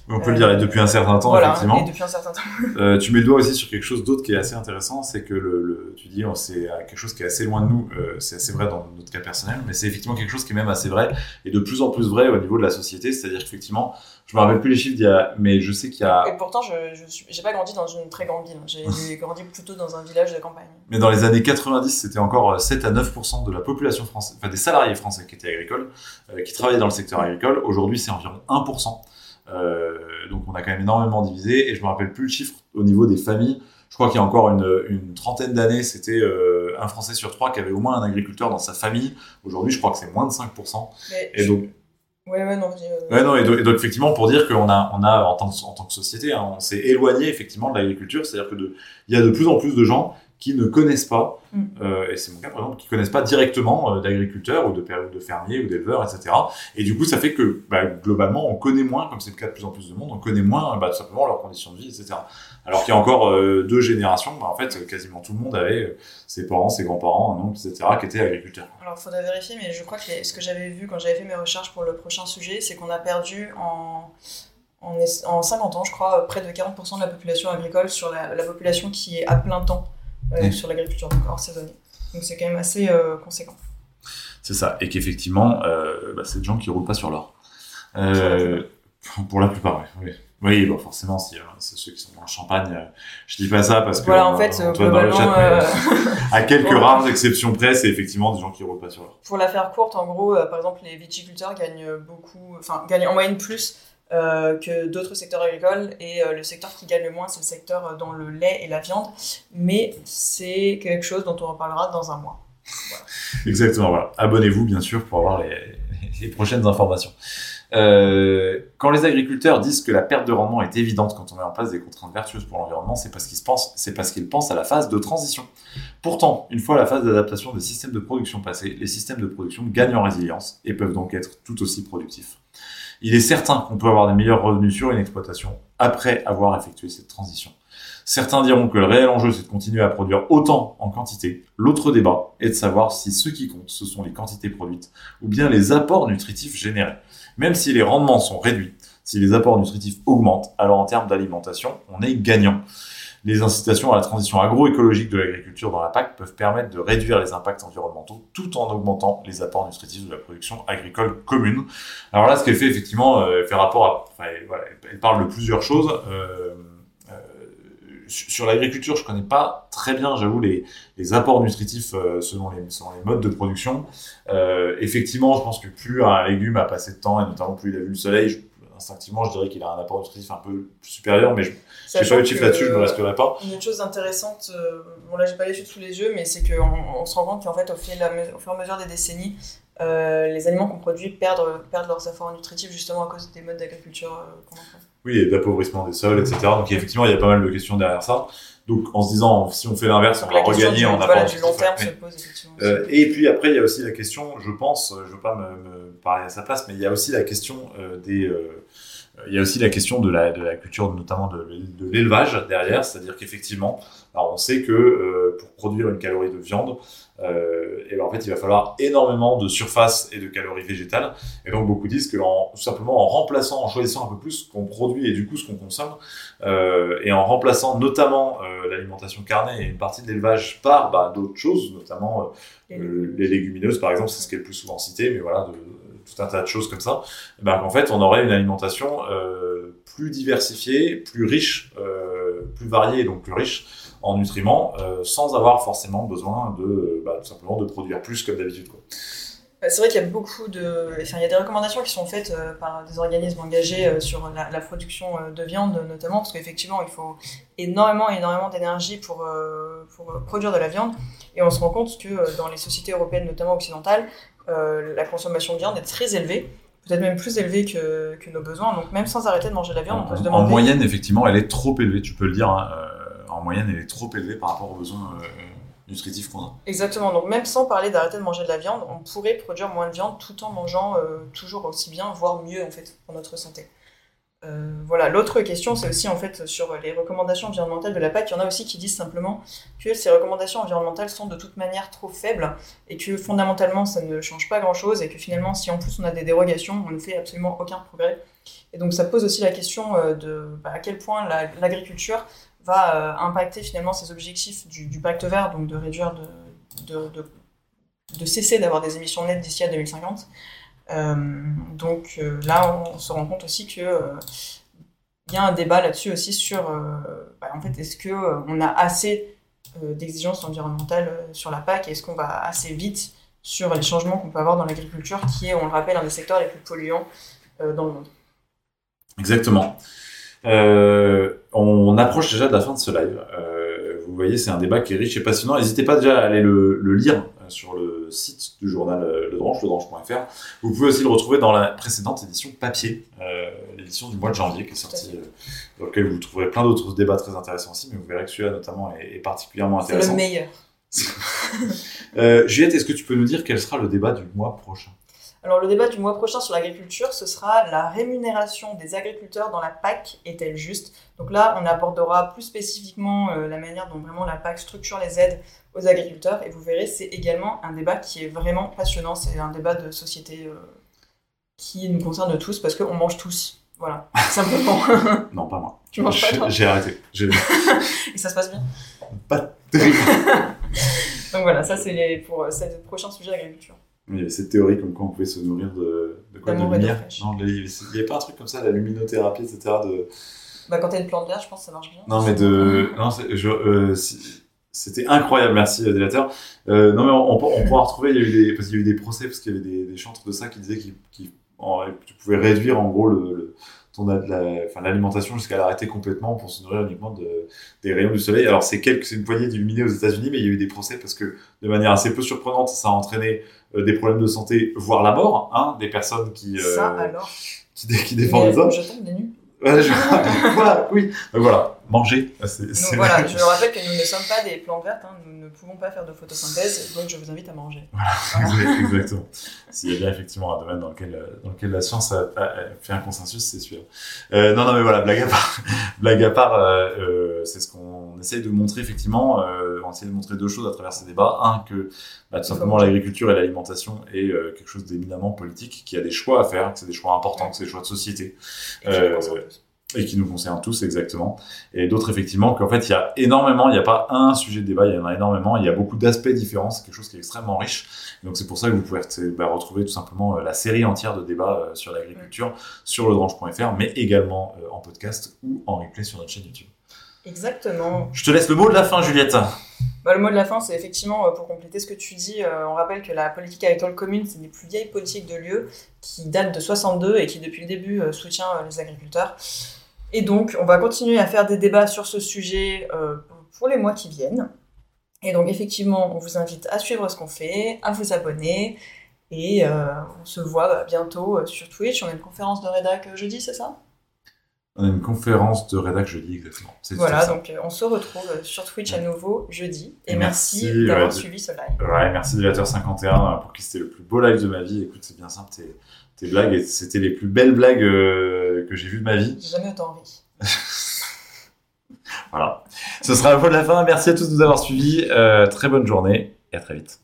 On peut le dire, et depuis un certain temps, voilà, effectivement. Et depuis un certain temps. euh, tu mets le doigt aussi sur quelque chose d'autre qui est assez intéressant, c'est que le, le, tu dis, c'est quelque chose qui est assez loin de nous, euh, c'est assez vrai dans notre cas personnel, mais c'est effectivement quelque chose qui est même assez vrai, et de plus en plus vrai au niveau de la société, c'est-à-dire qu'effectivement, je me rappelle plus les chiffres d'il y a, mais je sais qu'il y a. Et pourtant, je, j'ai pas grandi dans une très grande ville, j'ai grandi plutôt dans un village de campagne. Mais dans les années 90, c'était encore 7 à 9% de la population française, enfin des salariés français qui étaient agricoles, euh, qui travaillaient dans le secteur agricole. Aujourd'hui, c'est environ 1%. Euh, donc on a quand même énormément divisé. Et je me rappelle plus le chiffre au niveau des familles. Je crois qu'il y a encore une, une trentaine d'années, c'était euh, un Français sur trois qui avait au moins un agriculteur dans sa famille. Aujourd'hui, je crois que c'est moins de 5%. et donc, Ouais, ouais, non. Euh, ouais, non et, donc, effectivement, pour dire qu'on a, on a en tant, en tant que société, hein, on s'est éloigné effectivement de l'agriculture, c'est-à-dire que il y a de plus en plus de gens qui ne connaissent pas, Mm. euh, et c'est mon cas par exemple, qui connaissent pas directement euh, d'agriculteurs ou de, fermiers ou d'éleveurs, etc. Et du coup, ça fait que bah, globalement, on connaît moins, comme c'est le cas de plus en plus de monde, on connaît moins bah, tout simplement leurs conditions de vie, etc. Alors qu'il y a encore euh, deux générations, bah, en fait, quasiment tout le monde avait ses parents, ses grands-parents, un oncle, etc., qui étaient agriculteurs. Alors, il faudrait vérifier, mais je crois que les- ce que j'avais vu quand j'avais fait mes recherches pour le prochain sujet, c'est qu'on a perdu en, en, es- en 50 ans, je crois, près de 40% de la population agricole sur la, la population qui est à plein temps euh, Oui. sur l'agriculture, hors saisonnier. Donc, c'est quand même assez euh, conséquent. C'est ça. Et qu'effectivement, euh, bah, c'est des gens qui roulent pas sur l'or. Euh, pour la plupart, oui. Oui, oui bon, forcément, si, euh, c'est ceux qui sont dans le champagne. je dis pas ça parce que. Voilà, en fait, euh, globalement, chat, euh, à quelques rares exceptions près, c'est effectivement des gens qui roulent pas sur l'or. pour la faire courte, en gros, euh, par exemple, les viticulteurs gagnent beaucoup, enfin, gagnent en moyenne plus euh, que d'autres secteurs agricoles. Et euh, le secteur qui gagne le moins, c'est le secteur euh, dans le lait et la viande. Mais c'est quelque chose dont on reparlera dans un mois. Exactement, voilà. Abonnez-vous, bien sûr, pour avoir les, les prochaines informations. Quand les agriculteurs disent que la perte de rendement est évidente quand on met en place des contraintes vertueuses pour l'environnement, c'est parce qu'ils se pensent, c'est parce qu'ils pensent à la phase de transition. Pourtant, une fois la phase d'adaptation des systèmes de production passée, les systèmes de production gagnent en résilience et peuvent donc être tout aussi productifs. Il est certain qu'on peut avoir des meilleurs revenus sur une exploitation après avoir effectué cette transition. Certains diront que le réel enjeu, c'est de continuer à produire autant en quantité. L'autre débat est de savoir si ce qui compte, ce sont les quantités produites ou bien les apports nutritifs générés. Même si les rendements sont réduits, si les apports nutritifs augmentent, alors en termes d'alimentation, on est gagnant. Les incitations à la transition agroécologique de l'agriculture dans la PAC peuvent permettre de réduire les impacts environnementaux tout en augmentant les apports nutritifs de la production agricole commune. Alors là, ce qu'elle fait effectivement, euh, elle fait rapport à, elle, parle de plusieurs choses. Euh, euh, sur l'agriculture, je connais pas très bien, j'avoue, les, apports nutritifs selon, les, selon les modes de production. Effectivement, je pense que plus un légume a passé de temps, et notamment plus il a vu le soleil, instinctivement, je dirais qu'il a un apport nutritif un peu supérieur, mais je n'ai pas eu de chiffre là-dessus, je ne me resterai pas. Une chose intéressante, euh, bon là j'ai pas l'étude sous les yeux, mais c'est qu'on on se rend compte qu'en fait au, fil, au fur et à mesure des décennies, euh, les aliments qu'on produit perdent, perdent leurs apports nutritifs justement à cause des modes d'agriculture euh, qu'on emploie. Oui, et d'appauvrissement des sols, etc. Donc effectivement, il y a pas mal de questions derrière ça. Donc en se disant, si on fait l'inverse, on va regagner en apport du long nutritif. terme se pose effectivement. Euh, et puis après, il y a aussi la question, je pense, je veux pas me, me parler à sa place, mais il y a aussi la question des, il y a aussi la question de la, de la culture, notamment de, de l'élevage derrière, c'est-à-dire qu'effectivement, on sait que euh, pour produire une calorie de viande, euh, et ben en fait, il va falloir énormément de surface et de calories végétales. Et donc beaucoup disent que en, tout simplement en remplaçant, en choisissant un peu plus ce qu'on produit et du coup ce qu'on consomme, euh, et en remplaçant notamment euh, l'alimentation carnée et une partie de l'élevage par bah, d'autres choses, notamment les légumineuses par exemple, c'est ce qui est le plus souvent cité, mais voilà, tout un tas de choses comme ça, eh ben, qu'en fait on aurait une alimentation euh, plus diversifiée, plus riche, euh, plus variée et donc plus riche en nutriments, euh, sans avoir forcément besoin de bah, tout simplement de produire plus comme d'habitude. Bah, C'est vrai qu'il y a beaucoup de. Enfin, il y a des recommandations qui sont faites par des organismes engagés sur la, production de viande, notamment, parce qu'effectivement, il faut énormément, énormément d'énergie pour, produire de la viande. Et on se rend compte que dans les sociétés européennes, notamment occidentales, euh, la consommation de viande est très élevée, peut-être même plus élevée que, que nos besoins. Donc, même sans arrêter de manger de la viande, on peut se En, demander. en moyenne, effectivement, elle est trop élevée, tu peux le dire. hein, euh, en moyenne, elle est trop élevée par rapport aux besoins euh, nutritifs qu'on a. Exactement, donc même sans parler d'arrêter de manger de la viande, on pourrait produire moins de viande tout en mangeant toujours aussi bien, voire mieux en fait, pour notre santé. Euh, voilà, l'autre question, c'est aussi en fait sur les recommandations environnementales de la PAC. Il y en a aussi qui disent simplement que ces recommandations environnementales sont de toute manière trop faibles et que fondamentalement ça ne change pas grand chose et que finalement, si en plus on a des dérogations, on ne fait absolument aucun progrès. Et donc ça pose aussi la question euh, de bah, à quel point la- l'agriculture va euh, impacter finalement ces objectifs du, pacte vert, donc de réduire de, de cesser d'avoir des émissions nettes d'ici à 2050. Euh, donc euh, là, on se rend compte aussi que euh, il y a un débat là-dessus aussi sur, bah, en fait, est-ce que on a assez d'exigences environnementales sur la PAC et est-ce qu'on va assez vite sur les changements qu'on peut avoir dans l'agriculture, qui est, on le rappelle, un des secteurs les plus polluants dans le monde. Exactement. On approche déjà de la fin de ce live. Vous voyez, c'est un débat qui est riche et passionnant. N'hésitez pas déjà à aller le, le lire euh, sur le site du journal euh, Le Dranche, ledranche.fr. Vous pouvez aussi le retrouver dans la précédente édition papier, euh, l'édition du mois de janvier qui est sortie, dans lequel vous trouverez plein d'autres débats très intéressants aussi, mais vous verrez que celui-là notamment est, particulièrement intéressant. C'est le meilleur. Juliette, est-ce que tu peux nous dire quel sera le débat du mois prochain? Alors le débat du mois prochain sur l'agriculture, ce sera la rémunération des agriculteurs dans la PAC est-elle juste? Donc là, on abordera plus spécifiquement la manière dont vraiment la PAC structure les aides aux agriculteurs. Et vous verrez, c'est également un débat qui est vraiment passionnant. C'est un débat de société qui nous concerne tous parce qu'on mange tous. Voilà, simplement. non, pas moi. Tu manges pas toi? J'ai arrêté. Et ça se passe bien? Pas terrible. Donc voilà, ça c'est pour ce prochain sujet d'agriculture. Il y avait cette théorie comme quoi on pouvait se nourrir de, de quoi? De lumière? Non, il n'y avait pas un truc comme ça, la luminothérapie, etc. De... Bah, quand t'as une plante verte, je pense que ça marche bien. Non, mais de. Non, euh, c'était incroyable, merci euh, Délateur. Euh, non, mais on, on, pourra retrouver, il y, a eu des, parce qu'il y a eu des procès, parce qu'il y avait des, des chantres de ça qui disaient que tu pouvais réduire en gros le, ton l'alimentation jusqu'à l'arrêter complètement pour se nourrir uniquement de, des rayons du soleil. Alors c'est quelques, c'est une poignée d'illuminés aux États-Unis, mais il y a eu des procès parce que de manière assez peu surprenante, ça a entraîné euh, des problèmes de santé, voire la mort, hein, des personnes qui euh, ça alors? qui, qui défendent les hommes. Je tombe des nues. voilà, oui. voilà, manger. Ah, donc voilà, je rappelle que nous ne sommes pas des plantes vertes, hein. nous ne pouvons pas faire de photosynthèse, donc je vous invite à manger. Voilà, exactement. S'il y a bien effectivement un domaine dans lequel, dans lequel la science a, fait un consensus, c'est sûr. Euh, non, non, mais voilà, blague à part, blague à part euh, euh, c'est ce qu'on essaye de montrer effectivement. Euh, on essaie de montrer deux choses à travers ces débats. Un, que bah, tout simplement l'agriculture et l'alimentation est euh, quelque chose d'éminemment politique, qui a des choix à faire, que c'est des choix importants, que c'est des choix de société. Euh, et qui nous concerne tous exactement. Et d'autres effectivement qu'en fait il y a énormément, il n'y a pas un sujet de débat, il y en a énormément, il y a beaucoup d'aspects différents, c'est quelque chose qui est extrêmement riche. Donc c'est pour ça que vous pouvez bah, retrouver tout simplement euh, la série entière de débats euh, sur l'agriculture sur ledrange.fr, mais également euh, en podcast ou en replay sur notre chaîne YouTube. Exactement. Je te laisse le mot de la fin, Juliette. Bah, le mot de la fin, c'est effectivement, pour compléter ce que tu dis, on rappelle que la politique agricole commune, c'est une des plus vieilles politiques de l'UE, qui date de 62 et qui depuis le début soutient les agriculteurs. Et donc, on va continuer à faire des débats sur ce sujet euh, pour les mois qui viennent. Et donc, effectivement, on vous invite à suivre ce qu'on fait, à vous abonner. Et euh, on se voit bah, bientôt euh, sur Twitch. On a une conférence de rédac jeudi, c'est ça? On a une conférence de rédac jeudi, exactement. Voilà, donc on se retrouve sur Twitch à nouveau jeudi. Et, merci, d'avoir suivi ce live. Ouais, merci Délateur 51 pour qui c'était le plus beau live de ma vie. Écoute, c'est bien simple, tes blagues, c'était les plus belles blagues euh, que j'ai vues de ma vie. J'ai jamais autant ri. voilà. Ce sera le mot de la fin. Merci à tous de nous avoir suivis. Euh, très bonne journée et à très vite.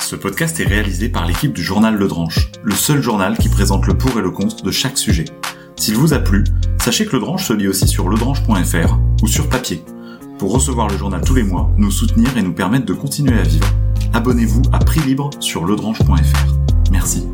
Ce podcast est réalisé par l'équipe du journal Le Dranche, le seul journal qui présente le pour et le contre de chaque sujet. S'il vous a plu, sachez que Le Dranche se lit aussi sur ledranche.fr ou sur papier pour recevoir le journal tous les mois, nous soutenir et nous permettre de continuer à vivre. Abonnez-vous à prix libre sur ledrange.fr. Merci.